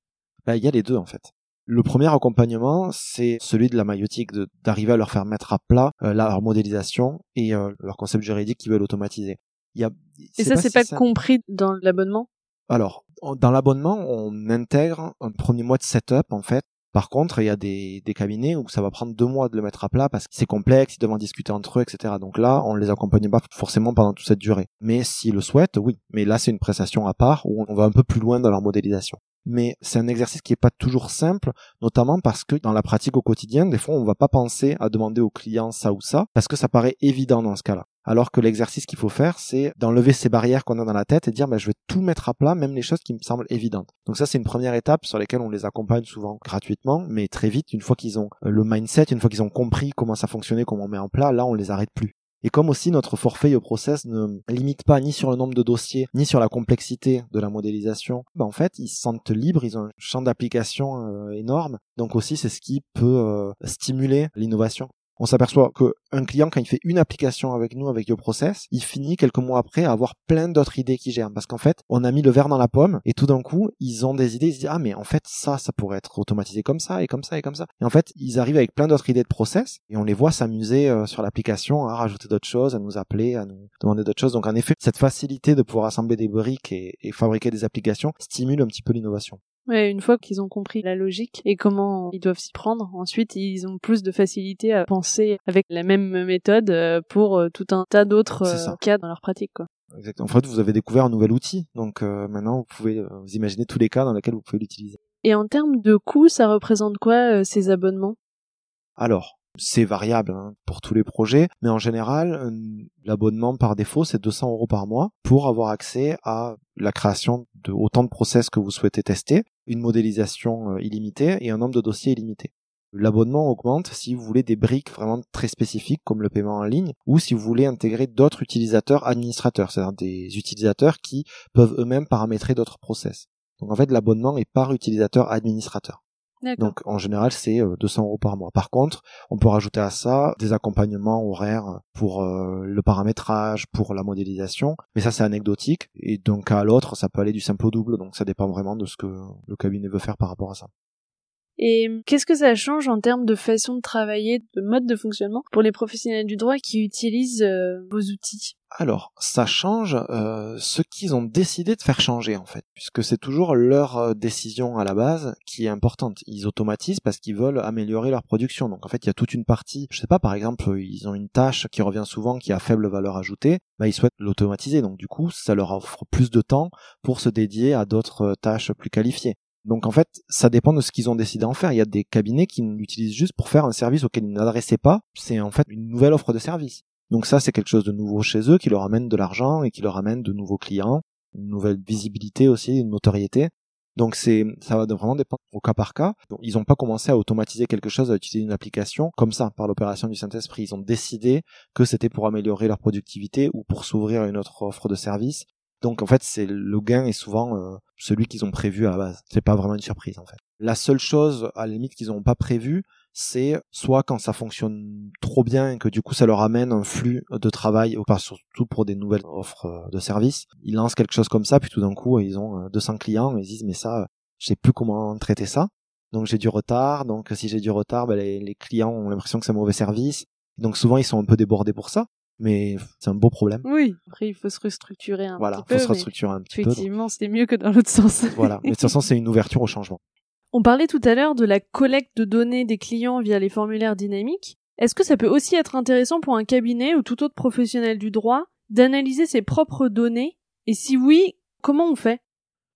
Bah il y a les deux en fait. Le premier accompagnement, c'est celui de la maïotique, d'arriver à leur faire mettre à plat euh, leur modélisation et euh, leur concept juridique qu'ils veulent automatiser. Il y a, et ça, c'est pas, compris dans l'abonnement? Alors, dans l'abonnement, on intègre un premier mois de setup, en fait. Par contre, il y a des, des cabinets où ça va prendre deux mois de le mettre à plat parce que c'est complexe, ils doivent en discuter entre eux, etc. Donc là, on les accompagne pas forcément pendant toute cette durée. Mais s'ils le souhaitent, oui. Mais là, c'est une prestation à part où on va un peu plus loin dans leur modélisation mais c'est un exercice qui est pas toujours simple, notamment parce que dans la pratique au quotidien, des fois, on va pas penser à demander au client ça ou ça, parce que ça paraît évident dans ce cas-là. Alors que l'exercice qu'il faut faire, c'est d'enlever ces barrières qu'on a dans la tête et dire, bah, je vais tout mettre à plat, même les choses qui me semblent évidentes. Donc ça, c'est une première étape sur laquelle on les accompagne souvent gratuitement, mais très vite, une fois qu'ils ont le mindset, une fois qu'ils ont compris comment ça fonctionnait, comment on met en plat, là, on les arrête plus. Et comme aussi notre forfait au process ne limite pas ni sur le nombre de dossiers, ni sur la complexité de la modélisation, ben en fait, ils se sentent libres, ils ont un champ d'application euh, énorme. Donc aussi, c'est ce qui peut euh, stimuler l'innovation on s'aperçoit que un client quand il fait une application avec nous avec YoProcess, il finit quelques mois après à avoir plein d'autres idées qui gèrent parce qu'en fait, on a mis le verre dans la pomme et tout d'un coup, ils ont des idées, ils se disent ah mais en fait ça ça pourrait être automatisé comme ça et comme ça et comme ça. Et en fait, ils arrivent avec plein d'autres idées de process et on les voit s'amuser euh, sur l'application à rajouter d'autres choses, à nous appeler, à nous demander d'autres choses. Donc en effet, cette facilité de pouvoir assembler des briques et fabriquer des applications stimule un petit peu l'innovation. Ouais, une fois qu'ils ont compris la logique et comment ils doivent s'y prendre, ensuite ils ont plus de facilité à penser avec la même méthode euh, pour euh, tout un tas d'autres euh, cas dans leur pratique. Quoi. Exactement. En fait, vous avez découvert un nouvel outil, donc maintenant vous pouvez vous imaginer tous les cas dans lesquels vous pouvez l'utiliser. Et en termes de coûts, ça représente quoi ces abonnements? Alors, c'est variable hein, pour tous les projets, mais en général, euh, l'abonnement par défaut, c'est 200 euros par mois pour avoir accès à la création de autant de process que vous souhaitez tester, une modélisation euh, illimitée et un nombre de dossiers illimité. L'abonnement augmente si vous voulez des briques vraiment très spécifiques comme le paiement en ligne ou si vous voulez intégrer d'autres utilisateurs administrateurs, c'est-à-dire des utilisateurs qui peuvent eux-mêmes paramétrer d'autres process. Donc en fait, l'abonnement est par utilisateur administrateur. Donc en général c'est 200 euh, euros par mois. Par contre, on peut rajouter à ça des accompagnements horaires pour euh, le paramétrage, pour la modélisation, mais ça c'est anecdotique et d'un cas à l'autre ça peut aller du simple au double, donc ça dépend vraiment de ce que le cabinet veut faire par rapport à ça. Et qu'est-ce que ça change en termes de façon de travailler, de mode de fonctionnement pour les professionnels du droit qui utilisent euh, vos outils? Alors, ça change euh, ce qu'ils ont décidé de faire changer en fait, puisque c'est toujours leur euh, décision à la base qui est importante. Ils automatisent parce qu'ils veulent améliorer leur production. Donc en fait, il y a toute une partie, je sais pas, par exemple, ils ont une tâche qui revient souvent, qui a faible valeur ajoutée, bah, ils souhaitent l'automatiser. Donc du coup, ça leur offre plus de temps pour se dédier à d'autres tâches plus qualifiées. Donc en fait, ça dépend de ce qu'ils ont décidé d'en faire. Il y a des cabinets qui l'utilisent juste pour faire un service auquel ils n'adressaient pas. C'est en fait une nouvelle offre de service. Donc ça, c'est quelque chose de nouveau chez eux qui leur amène de l'argent et qui leur amène de nouveaux clients, une nouvelle visibilité aussi, une notoriété. Donc c'est, ça va vraiment dépendre au cas par cas. Ils n'ont pas commencé à automatiser quelque chose, à utiliser une application comme ça par l'opération du Saint-Esprit. Ils ont décidé que c'était pour améliorer leur productivité ou pour s'ouvrir à une autre offre de service donc en fait, c'est le gain est souvent euh, celui qu'ils ont prévu à la base. C'est pas vraiment une surprise en fait. La seule chose à la limite qu'ils n'ont pas prévu, c'est soit quand ça fonctionne trop bien et que du coup ça leur amène un flux de travail, pas surtout pour des nouvelles offres euh, de services. Ils lancent quelque chose comme ça, puis tout d'un coup ils ont 200 euh, clients et ils disent mais ça, je sais plus comment traiter ça. Donc j'ai du retard. Donc si j'ai du retard, ben, les, les clients ont l'impression que c'est un mauvais service. Donc souvent ils sont un peu débordés pour ça mais c'est un beau problème. Oui, après il faut se restructurer un voilà, petit peu. Voilà, faut se restructurer un petit peu. Effectivement, c'était mieux que dans l'autre sens. voilà, mais de toute façon, c'est une ouverture au changement. On parlait tout à l'heure de la collecte de données des clients via les formulaires dynamiques. Est-ce que ça peut aussi être intéressant pour un cabinet ou tout autre professionnel du droit d'analyser ses propres données? Et si oui, comment on fait?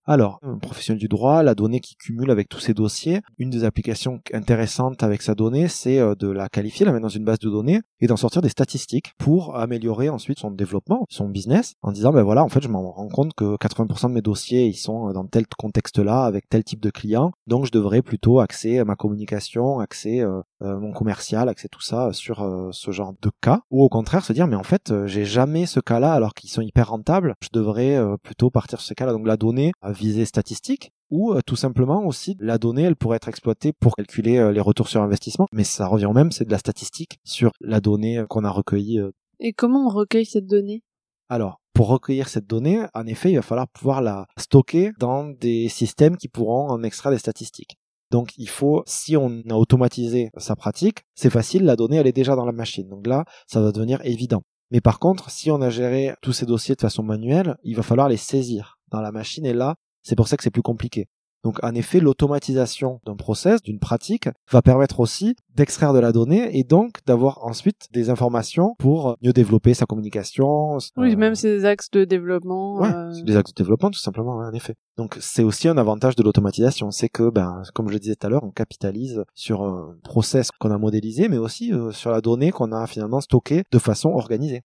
Alors, un professionnel du droit, la donnée qui cumule avec tous ces dossiers, une des applications intéressantes avec sa donnée, c'est euh, de la qualifier, la mettre dans une base de données et d'en sortir des statistiques pour améliorer ensuite son développement, son business, en disant, ben voilà, en fait, je m'en rends compte que 80% de mes dossiers, ils sont euh, dans tel contexte-là, avec tel type de client, donc je devrais plutôt axer ma communication, axer euh, mon commercial, axer tout ça sur ce genre de cas, ou au contraire se dire, mais en fait, j'ai jamais ce cas-là alors qu'ils sont hyper rentables, je devrais plutôt partir sur ce cas-là. Donc la donnée visée statistique ou euh, tout simplement aussi la donnée elle pourrait être exploitée pour calculer euh, les retours sur investissement mais ça revient au même c'est de la statistique sur la donnée euh, qu'on a recueillie et comment on recueille cette donnée? Alors pour recueillir cette donnée en effet il va falloir pouvoir la stocker dans des systèmes qui pourront en extraire des statistiques donc il faut, si on a automatisé sa pratique, c'est facile, la donnée elle est déjà dans la machine. Donc là, ça va devenir évident. Mais par contre, si on a géré tous ces dossiers de façon manuelle, il va falloir les saisir dans la machine et là, c'est pour ça que c'est plus compliqué. Donc en effet, l'automatisation d'un process, d'une pratique, va permettre aussi d'extraire de la donnée et donc d'avoir ensuite des informations pour mieux développer sa communication. Oui, même ses axes de développement. Ouais, euh... des axes de développement tout simplement, en effet. Donc c'est aussi un avantage de l'automatisation, c'est que, ben, comme je le disais tout à l'heure, on capitalise sur un process qu'on a modélisé, mais aussi euh, sur la donnée qu'on a finalement stockée de façon organisée.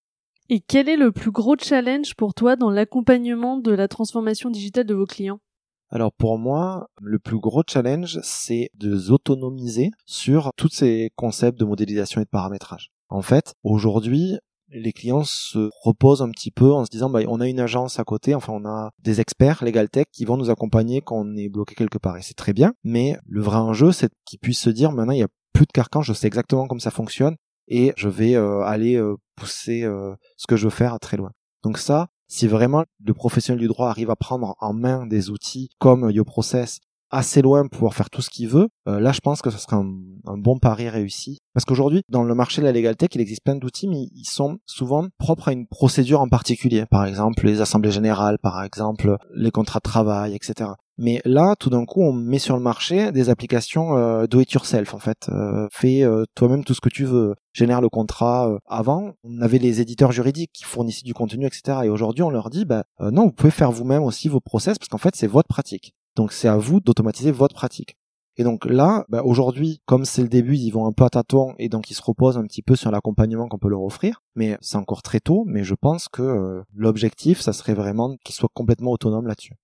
Et quel est le plus gros challenge pour toi dans l'accompagnement de la transformation digitale de vos clients? Alors pour moi, le plus gros challenge, c'est de autonomiser sur tous ces concepts de modélisation et de paramétrage. En fait, aujourd'hui, les clients se reposent un petit peu en se disant bah, on a une agence à côté, enfin on a des experts Legal Tech qui vont nous accompagner quand on est bloqué quelque part. Et c'est très bien, mais le vrai enjeu c'est qu'ils puissent se dire maintenant il y a plus de carcan, je sais exactement comment ça fonctionne et je vais euh, aller euh, pousser euh, ce que je veux faire très loin. Donc ça, si vraiment le professionnel du droit arrive à prendre en main des outils comme YoProcess assez loin pour faire tout ce qu'il veut, euh, là je pense que ce serait un, bon pari réussi. Parce qu'aujourd'hui, dans le marché de la legal tech, il existe plein d'outils, mais ils sont souvent propres à une procédure en particulier. Par exemple, les assemblées générales, par exemple, les contrats de travail, etc. Mais là, tout d'un coup, on met sur le marché des applications euh, do it yourself en fait. Euh, fais euh, toi-même tout ce que tu veux. Génère le contrat. Euh, avant, on avait les éditeurs juridiques qui fournissaient du contenu, etc. Et aujourd'hui, on leur dit, bah non, vous pouvez faire vous-même aussi vos process parce qu'en fait, c'est votre pratique. Donc, c'est à vous d'automatiser votre pratique. Et donc là, bah, aujourd'hui, comme c'est le début, ils vont un peu à tâtons et donc ils se reposent un petit peu sur l'accompagnement qu'on peut leur offrir. Mais c'est encore très tôt, mais je pense que l'objectif, ça serait vraiment qu'ils soient complètement autonomes là-dessus.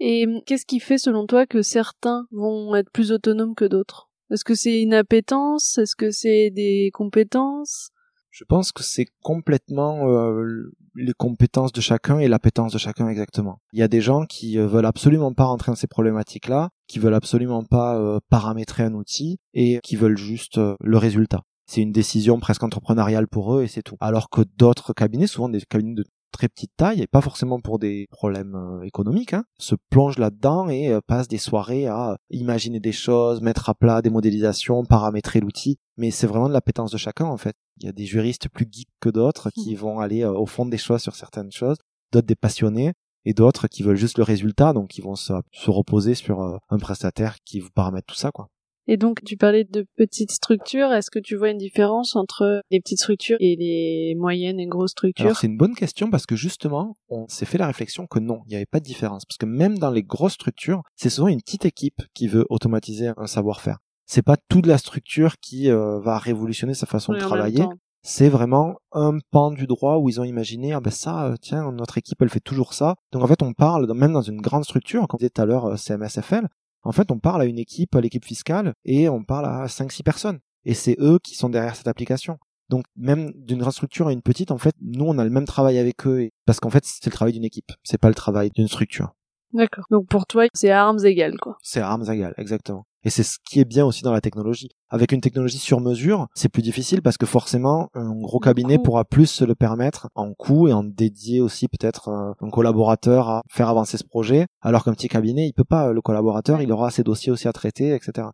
Et qu'est-ce qui fait selon toi que certains vont être plus autonomes que d'autres? Est-ce que c'est une appétence? Est-ce que c'est des compétences? Je pense que c'est complètement euh, les compétences de chacun et l'appétence de chacun exactement. Il y a des gens qui euh, veulent absolument pas rentrer dans ces problématiques-là, qui veulent absolument pas euh, paramétrer un outil et qui veulent juste euh, le résultat. C'est une décision presque entrepreneuriale pour eux et c'est tout. Alors que d'autres cabinets, souvent des cabinets de très petite taille, et pas forcément pour des problèmes économiques, hein, se plongent là-dedans et passent des soirées à imaginer des choses, mettre à plat des modélisations, paramétrer l'outil. Mais c'est vraiment de l'appétence de chacun en fait. Il y a des juristes plus geeks que d'autres qui mmh. vont aller euh, au fond des choses sur certaines choses, d'autres des passionnés, et d'autres qui veulent juste le résultat, donc qui vont se, se reposer sur un prestataire qui vous paramètre tout ça, quoi. Et donc, tu parlais de petites structures. Est-ce que tu vois une différence entre les petites structures et les moyennes et grosses structures? C'est une bonne question parce que justement, on s'est fait la réflexion que non, il n'y avait pas de différence. Parce que même dans les grosses structures, c'est souvent une petite équipe qui veut automatiser un savoir-faire. C'est pas toute la structure qui euh, va révolutionner sa façon de travailler. C'est vraiment un pan du droit où ils ont imaginé ah ben ça euh, tiens notre équipe elle fait toujours ça donc en fait on parle même dans une grande structure comme disait tout à l'heure euh, CMSFL en fait, on parle à une équipe, à l'équipe fiscale, et on parle à 5-6 personnes. Et c'est eux qui sont derrière cette application. Donc même d'une grande structure à une petite, en fait, nous on a le même travail avec eux, parce qu'en fait c'est le travail d'une équipe, c'est pas le travail d'une structure. D'accord. Donc pour toi, c'est à armes égales, quoi. C'est à armes égales, exactement. Et c'est ce qui est bien aussi dans la technologie. Avec une technologie sur mesure, c'est plus difficile parce que forcément, un gros cabinet pourra plus se le permettre en coût et en dédier aussi peut-être euh, un collaborateur à faire avancer ce projet, alors qu'un petit cabinet, il peut pas. Le collaborateur, il aura ses dossiers aussi à traiter, etc.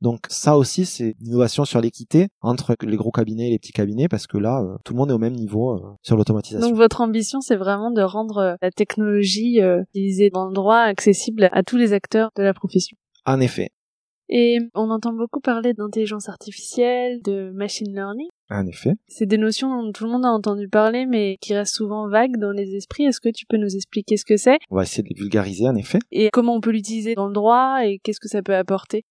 Donc ça aussi, c'est une innovation sur l'équité entre les gros cabinets et les petits cabinets, parce que là, euh, tout le monde est au même niveau euh, sur l'automatisation. Donc votre ambition, c'est vraiment de rendre la technologie utilisée dans le droit accessible à tous les acteurs de la profession. En effet, et on entend beaucoup parler d'intelligence artificielle, de machine learning. En effet. C'est des notions dont tout le monde a entendu parler, mais qui restent souvent vagues dans les esprits. Est-ce que tu peux nous expliquer ce que c'est? On va essayer de les vulgariser, en effet. Et comment on peut l'utiliser dans le droit et qu'est-ce que ça peut apporter?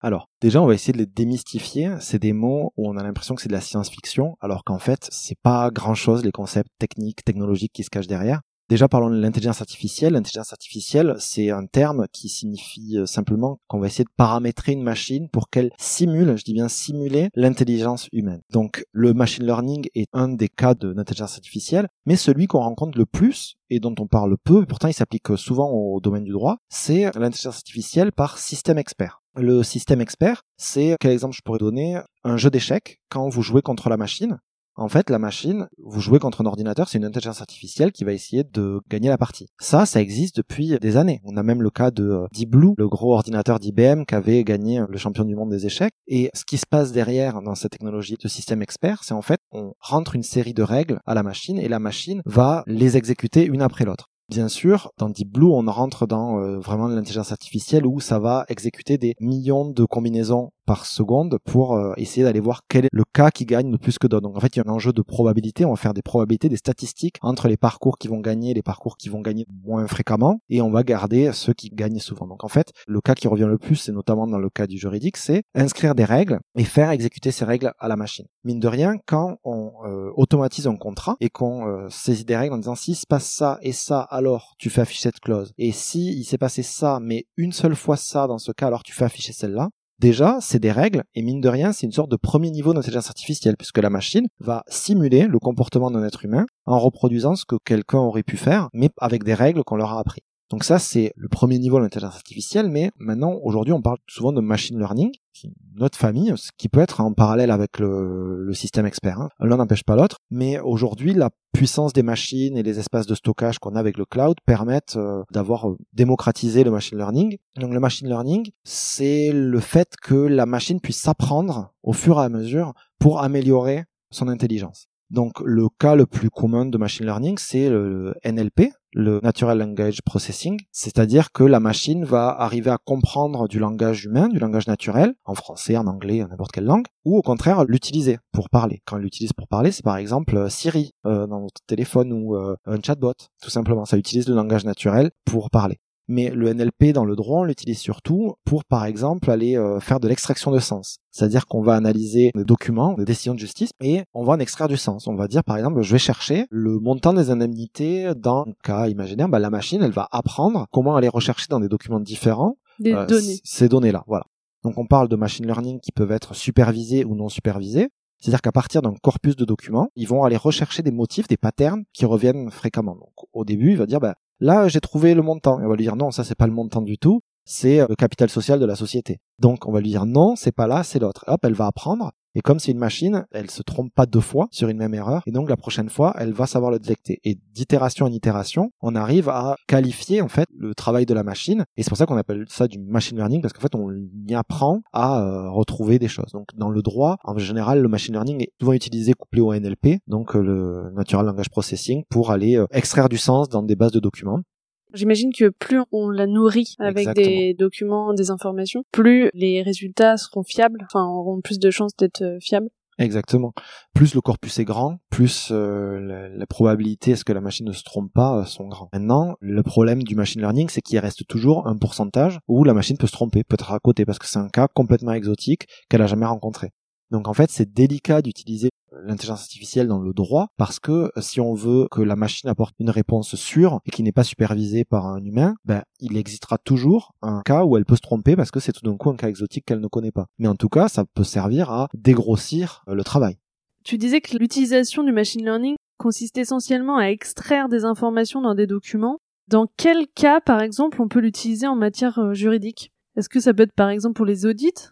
Alors, déjà, on va essayer de les démystifier. C'est des mots où on a l'impression que c'est de la science-fiction, alors qu'en fait, c'est pas grand-chose les concepts techniques, technologiques qui se cachent derrière. Déjà, parlons de l'intelligence artificielle. L'intelligence artificielle, c'est un terme qui signifie euh, simplement qu'on va essayer de paramétrer une machine pour qu'elle simule, je dis bien simuler, l'intelligence humaine. Donc, le machine learning est un des cas de l'intelligence artificielle, mais celui qu'on rencontre le plus et dont on parle peu, pourtant il s'applique souvent au domaine du droit, c'est l'intelligence artificielle par système expert. Le système expert, c'est, quel exemple je pourrais donner? Un jeu d'échecs, quand vous jouez contre la machine, en fait, la machine, vous jouez contre un ordinateur, c'est une intelligence artificielle qui va essayer de gagner la partie. Ça, ça existe depuis des années. On a même le cas de euh, Deep Blue, le gros ordinateur d'IBM qui avait gagné le champion du monde des échecs. Et ce qui se passe derrière dans cette technologie de système expert, c'est en fait, on rentre une série de règles à la machine et la machine va les exécuter une après l'autre. Bien sûr, dans Deep Blue, on rentre dans euh, vraiment l'intelligence artificielle où ça va exécuter des millions de combinaisons par seconde pour euh, essayer d'aller voir quel est le cas qui gagne le plus que d'autres. Donc en fait, il y a un enjeu de probabilité, on va faire des probabilités, des statistiques entre les parcours qui vont gagner et les parcours qui vont gagner moins fréquemment et on va garder ceux qui gagnent souvent. Donc en fait, le cas qui revient le plus, c'est notamment dans le cas du juridique, c'est inscrire des règles et faire exécuter ces règles à la machine. Mine de rien, quand on euh, automatise un contrat et qu'on euh, saisit des règles en disant si se passe ça et ça, alors tu fais afficher cette clause. Et si il s'est passé ça, mais une seule fois ça dans ce cas, alors tu fais afficher celle-là. Déjà, c'est des règles, et mine de rien, c'est une sorte de premier niveau d'intelligence artificielle, puisque la machine va simuler le comportement d'un être humain en reproduisant ce que quelqu'un aurait pu faire, mais avec des règles qu'on leur a appris. Donc ça, c'est le premier niveau de l'intelligence artificielle, mais maintenant, aujourd'hui, on parle souvent de machine learning, qui est une autre famille, ce qui peut être en parallèle avec le, système expert. Hein. L'un n'empêche pas l'autre, mais aujourd'hui, la puissance des machines et les espaces de stockage qu'on a avec le cloud permettent euh, d'avoir euh, démocratisé le machine learning. Donc le machine learning, c'est le fait que la machine puisse s'apprendre au fur et à mesure pour améliorer son intelligence. Donc le cas le plus commun de machine learning, c'est le NLP, le Natural Language Processing, c'est-à-dire que la machine va arriver à comprendre du langage humain, du langage naturel, en français, en anglais, en n'importe quelle langue, ou au contraire l'utiliser pour parler. Quand elle l'utilise pour parler, c'est par exemple Siri euh, dans votre téléphone ou euh, un chatbot, tout simplement. Ça utilise le langage naturel pour parler. Mais le NLP dans le droit, on l'utilise surtout pour, par exemple, aller euh, faire de l'extraction de sens. C'est-à-dire qu'on va analyser des documents, des décisions de justice, et on va en extraire du sens. On va dire, par exemple, je vais chercher le montant des indemnités dans un cas imaginaire. Bah, la machine, elle va apprendre comment aller rechercher dans des documents différents des euh, données. ces données-là. Voilà. Donc on parle de machine learning qui peuvent être supervisées ou non supervisées. C'est-à-dire qu'à partir d'un corpus de documents, ils vont aller rechercher des motifs, des patterns qui reviennent fréquemment. Donc, au début, il va dire, bah, Là, j'ai trouvé le montant. Et on va lui dire non, ça c'est pas le montant du tout, c'est euh, le capital social de la société. Donc on va lui dire non, c'est pas là, c'est l'autre. Hop, elle va apprendre et comme c'est une machine, elle se trompe pas deux fois sur une même erreur. Et donc la prochaine fois, elle va savoir le détecter. Et d'itération en itération, on arrive à qualifier en fait le travail de la machine. Et c'est pour ça qu'on appelle ça du machine learning parce qu'en fait on y apprend à euh, retrouver des choses. Donc dans le droit, en général, le machine learning est souvent utilisé couplé au NLP, donc euh, le Natural Language Processing, pour aller euh, extraire du sens dans des bases de documents. J'imagine que plus on la nourrit avec des documents, des informations, plus les résultats seront fiables, enfin auront plus de chances d'être euh, fiables. Exactement. Plus le corpus est grand, plus euh, la, probabilité est-ce que la machine ne se trompe pas euh, sont grands. Maintenant, le problème du machine learning, c'est qu'il reste toujours un pourcentage où la machine peut se tromper, peut être à côté, parce que c'est un cas complètement exotique qu'elle a jamais rencontré. Donc en fait, c'est délicat d'utiliser l'intelligence artificielle dans le droit parce que euh, si on veut que la machine apporte une réponse sûre et qui n'est pas supervisée par un humain, ben, il existera toujours un cas où elle peut se tromper parce que c'est tout d'un coup un cas exotique qu'elle ne connaît pas. Mais en tout cas, ça peut servir à dégrossir euh, le travail. Tu disais que l'utilisation du machine learning consiste essentiellement à extraire des informations dans des documents. Dans quel cas, par exemple, on peut l'utiliser en matière euh, juridique? Est-ce que ça peut être par exemple pour les audits?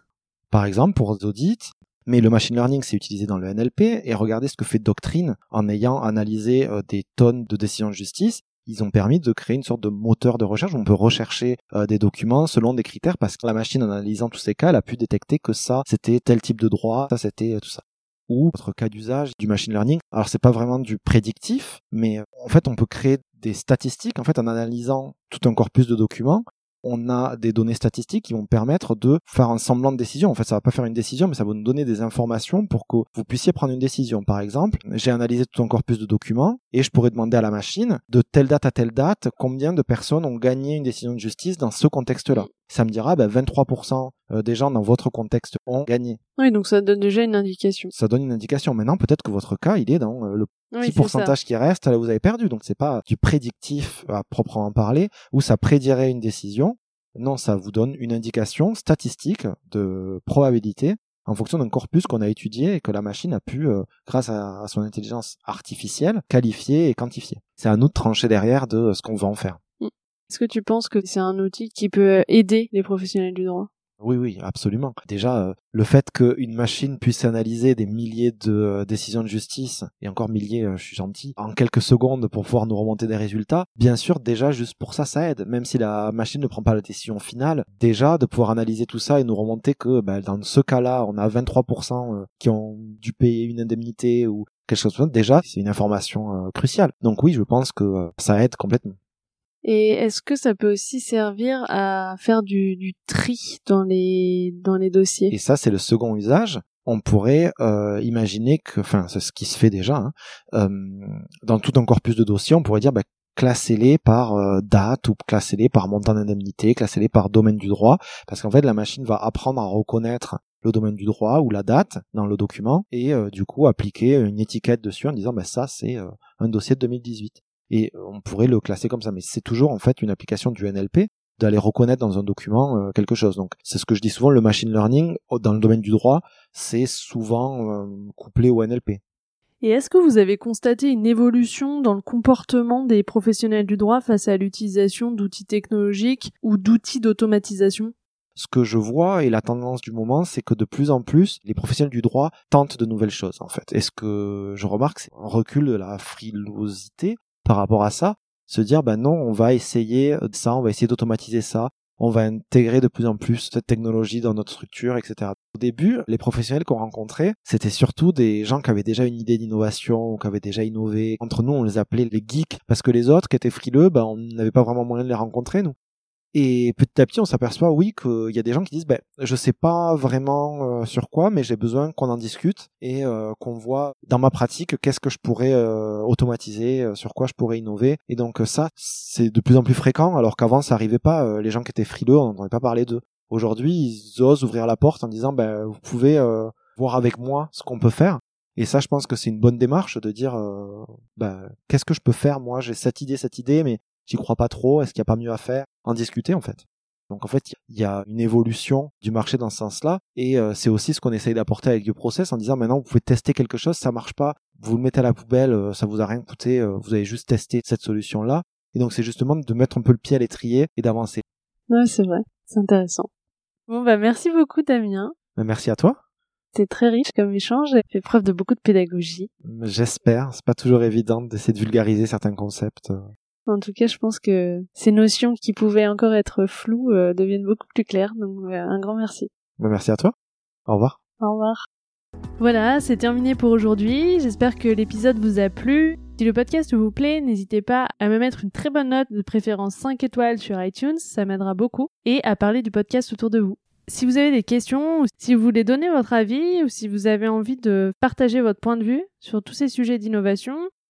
Par exemple, pour les audits, mais le machine learning, c'est utilisé dans le NLP. Et regardez ce que fait Doctrine en ayant analysé euh, des tonnes de décisions de justice. Ils ont permis de créer une sorte de moteur de recherche où on peut rechercher euh, des documents selon des critères parce que la machine, en analysant tous ces cas, elle a pu détecter que ça, c'était tel type de droit, ça, c'était euh, tout ça ou autre cas d'usage du machine learning. Alors c'est pas vraiment du prédictif, mais en fait on peut créer des statistiques en fait en analysant tout un corpus de documents on a des données statistiques qui vont permettre de faire un semblant de décision. En fait, ça va pas faire une décision, mais ça va nous donner des informations pour que vous puissiez prendre une décision. Par exemple, j'ai analysé tout un corpus de documents et je pourrais demander à la machine de telle date à telle date combien de personnes ont gagné une décision de justice dans ce contexte-là. Ça me dira, ben, 23% euh, des gens dans votre contexte ont gagné. Oui, donc ça donne déjà une indication. Ça donne une indication. Maintenant, peut-être que votre cas, il est dans euh, le petit pourcentage qui reste, là vous avez perdu. Donc c'est pas du prédictif à proprement parler, où ça prédirait une décision. Non, ça vous donne une indication statistique de probabilité en fonction d'un corpus qu'on a étudié et que la machine a pu, euh, grâce à, son intelligence artificielle, qualifier et quantifier. C'est à nous de trancher derrière de ce qu'on va en faire. Est-ce que tu penses que c'est un outil qui peut aider les professionnels du droit? Oui, oui, absolument. Déjà, euh, le fait qu'une machine puisse analyser des milliers de euh, décisions de justice, et encore milliers, euh, je suis gentil, en quelques secondes pour pouvoir nous remonter des résultats, bien sûr, déjà, juste pour ça, ça aide. Même si la machine ne prend pas la décision finale, déjà, de pouvoir analyser tout ça et nous remonter que bah, dans ce cas-là, on a 23% qui ont dû payer une indemnité ou quelque chose comme ça, déjà, c'est une information cruciale. Donc oui, je pense que ça aide complètement. Et est-ce que ça peut aussi servir à faire du, du tri dans les dans les dossiers? Et ça, c'est le second usage. On pourrait euh, imaginer que, enfin, c'est ce qui se fait déjà, hein, euh, dans tout un corpus de dossiers, on pourrait dire, bah, classez-les par euh, date ou classez-les par montant d'indemnité, classez-les par domaine du droit, parce qu'en fait, la machine va apprendre à reconnaître le domaine du droit ou la date dans le document et euh, du coup appliquer une étiquette dessus en disant bah ça c'est euh, un dossier de 2018 et on pourrait le classer comme ça. Mais c'est toujours en fait une application du NLP d'aller reconnaître dans un document euh, quelque chose. Donc c'est ce que je dis souvent, le machine learning dans le domaine du droit, c'est souvent euh, couplé au NLP. Et est-ce que vous avez constaté une évolution dans le comportement des professionnels du droit face à l'utilisation d'outils technologiques ou d'outils d'automatisation? Ce que je vois et la tendance du moment, c'est que de plus en plus, les professionnels du droit tentent de nouvelles choses, en fait. Et ce que je remarque, c'est un recul de la frilosité par rapport à ça. Se dire, ben non, on va essayer ça, on va essayer d'automatiser ça, on va intégrer de plus en plus cette technologie dans notre structure, etc. Au début, les professionnels qu'on rencontrait, c'était surtout des gens qui avaient déjà une idée d'innovation ou qui avaient déjà innové. Entre nous, on les appelait les geeks parce que les autres qui étaient frileux, ben, on n'avait pas vraiment moyen de les rencontrer, nous. Et petit à petit, on s'aperçoit, oui, qu'il y a des gens qui disent, ben, je sais pas vraiment euh, sur quoi, mais j'ai besoin qu'on en discute et euh, qu'on voit dans ma pratique qu'est-ce que je pourrais euh, automatiser, sur quoi je pourrais innover. Et donc ça, c'est de plus en plus fréquent, alors qu'avant, ça arrivait pas. les gens qui étaient frileux, on n'entendait pas parler d'eux. Aujourd'hui, ils osent ouvrir la porte en disant, ben, vous pouvez voir avec moi ce qu'on peut faire. Et ça, je pense que c'est une bonne démarche de dire, ben, qu'est-ce que je peux faire? Moi J'ai cette idée, cette idée, mais j'y crois pas trop, est-ce qu'il n'y a pas mieux à faire? En discuter en fait. Donc en fait, il y a une évolution du marché dans ce sens-là, et euh, c'est aussi ce qu'on essaye d'apporter avec process en disant maintenant vous pouvez tester quelque chose, ça marche pas, vous le mettez à la poubelle, euh, ça vous a rien coûté, euh, vous avez juste testé cette solution-là, et donc c'est justement de mettre un peu le pied à l'étrier et d'avancer. Ouais, c'est vrai, c'est intéressant. Bon bah merci beaucoup Damien. Bah, merci à toi. C'était très riche comme échange et fait preuve de beaucoup de pédagogie. J'espère, c'est pas toujours évident d'essayer de vulgariser certains concepts. En tout cas, je pense que ces notions qui pouvaient encore être floues euh, deviennent beaucoup plus claires. Donc, euh, un grand merci. Bah, merci à toi. Au revoir. Au revoir. Voilà, c'est terminé pour aujourd'hui. J'espère que l'épisode vous a plu. Si le podcast vous plaît, n'hésitez pas à me mettre une très bonne note, de préférence 5 étoiles sur iTunes, ça m'aidera beaucoup, et à parler du podcast autour de vous. Si vous avez des questions, ou si vous voulez donner votre avis, ou si vous avez envie de partager votre point de vue sur tous ces sujets d'innovation,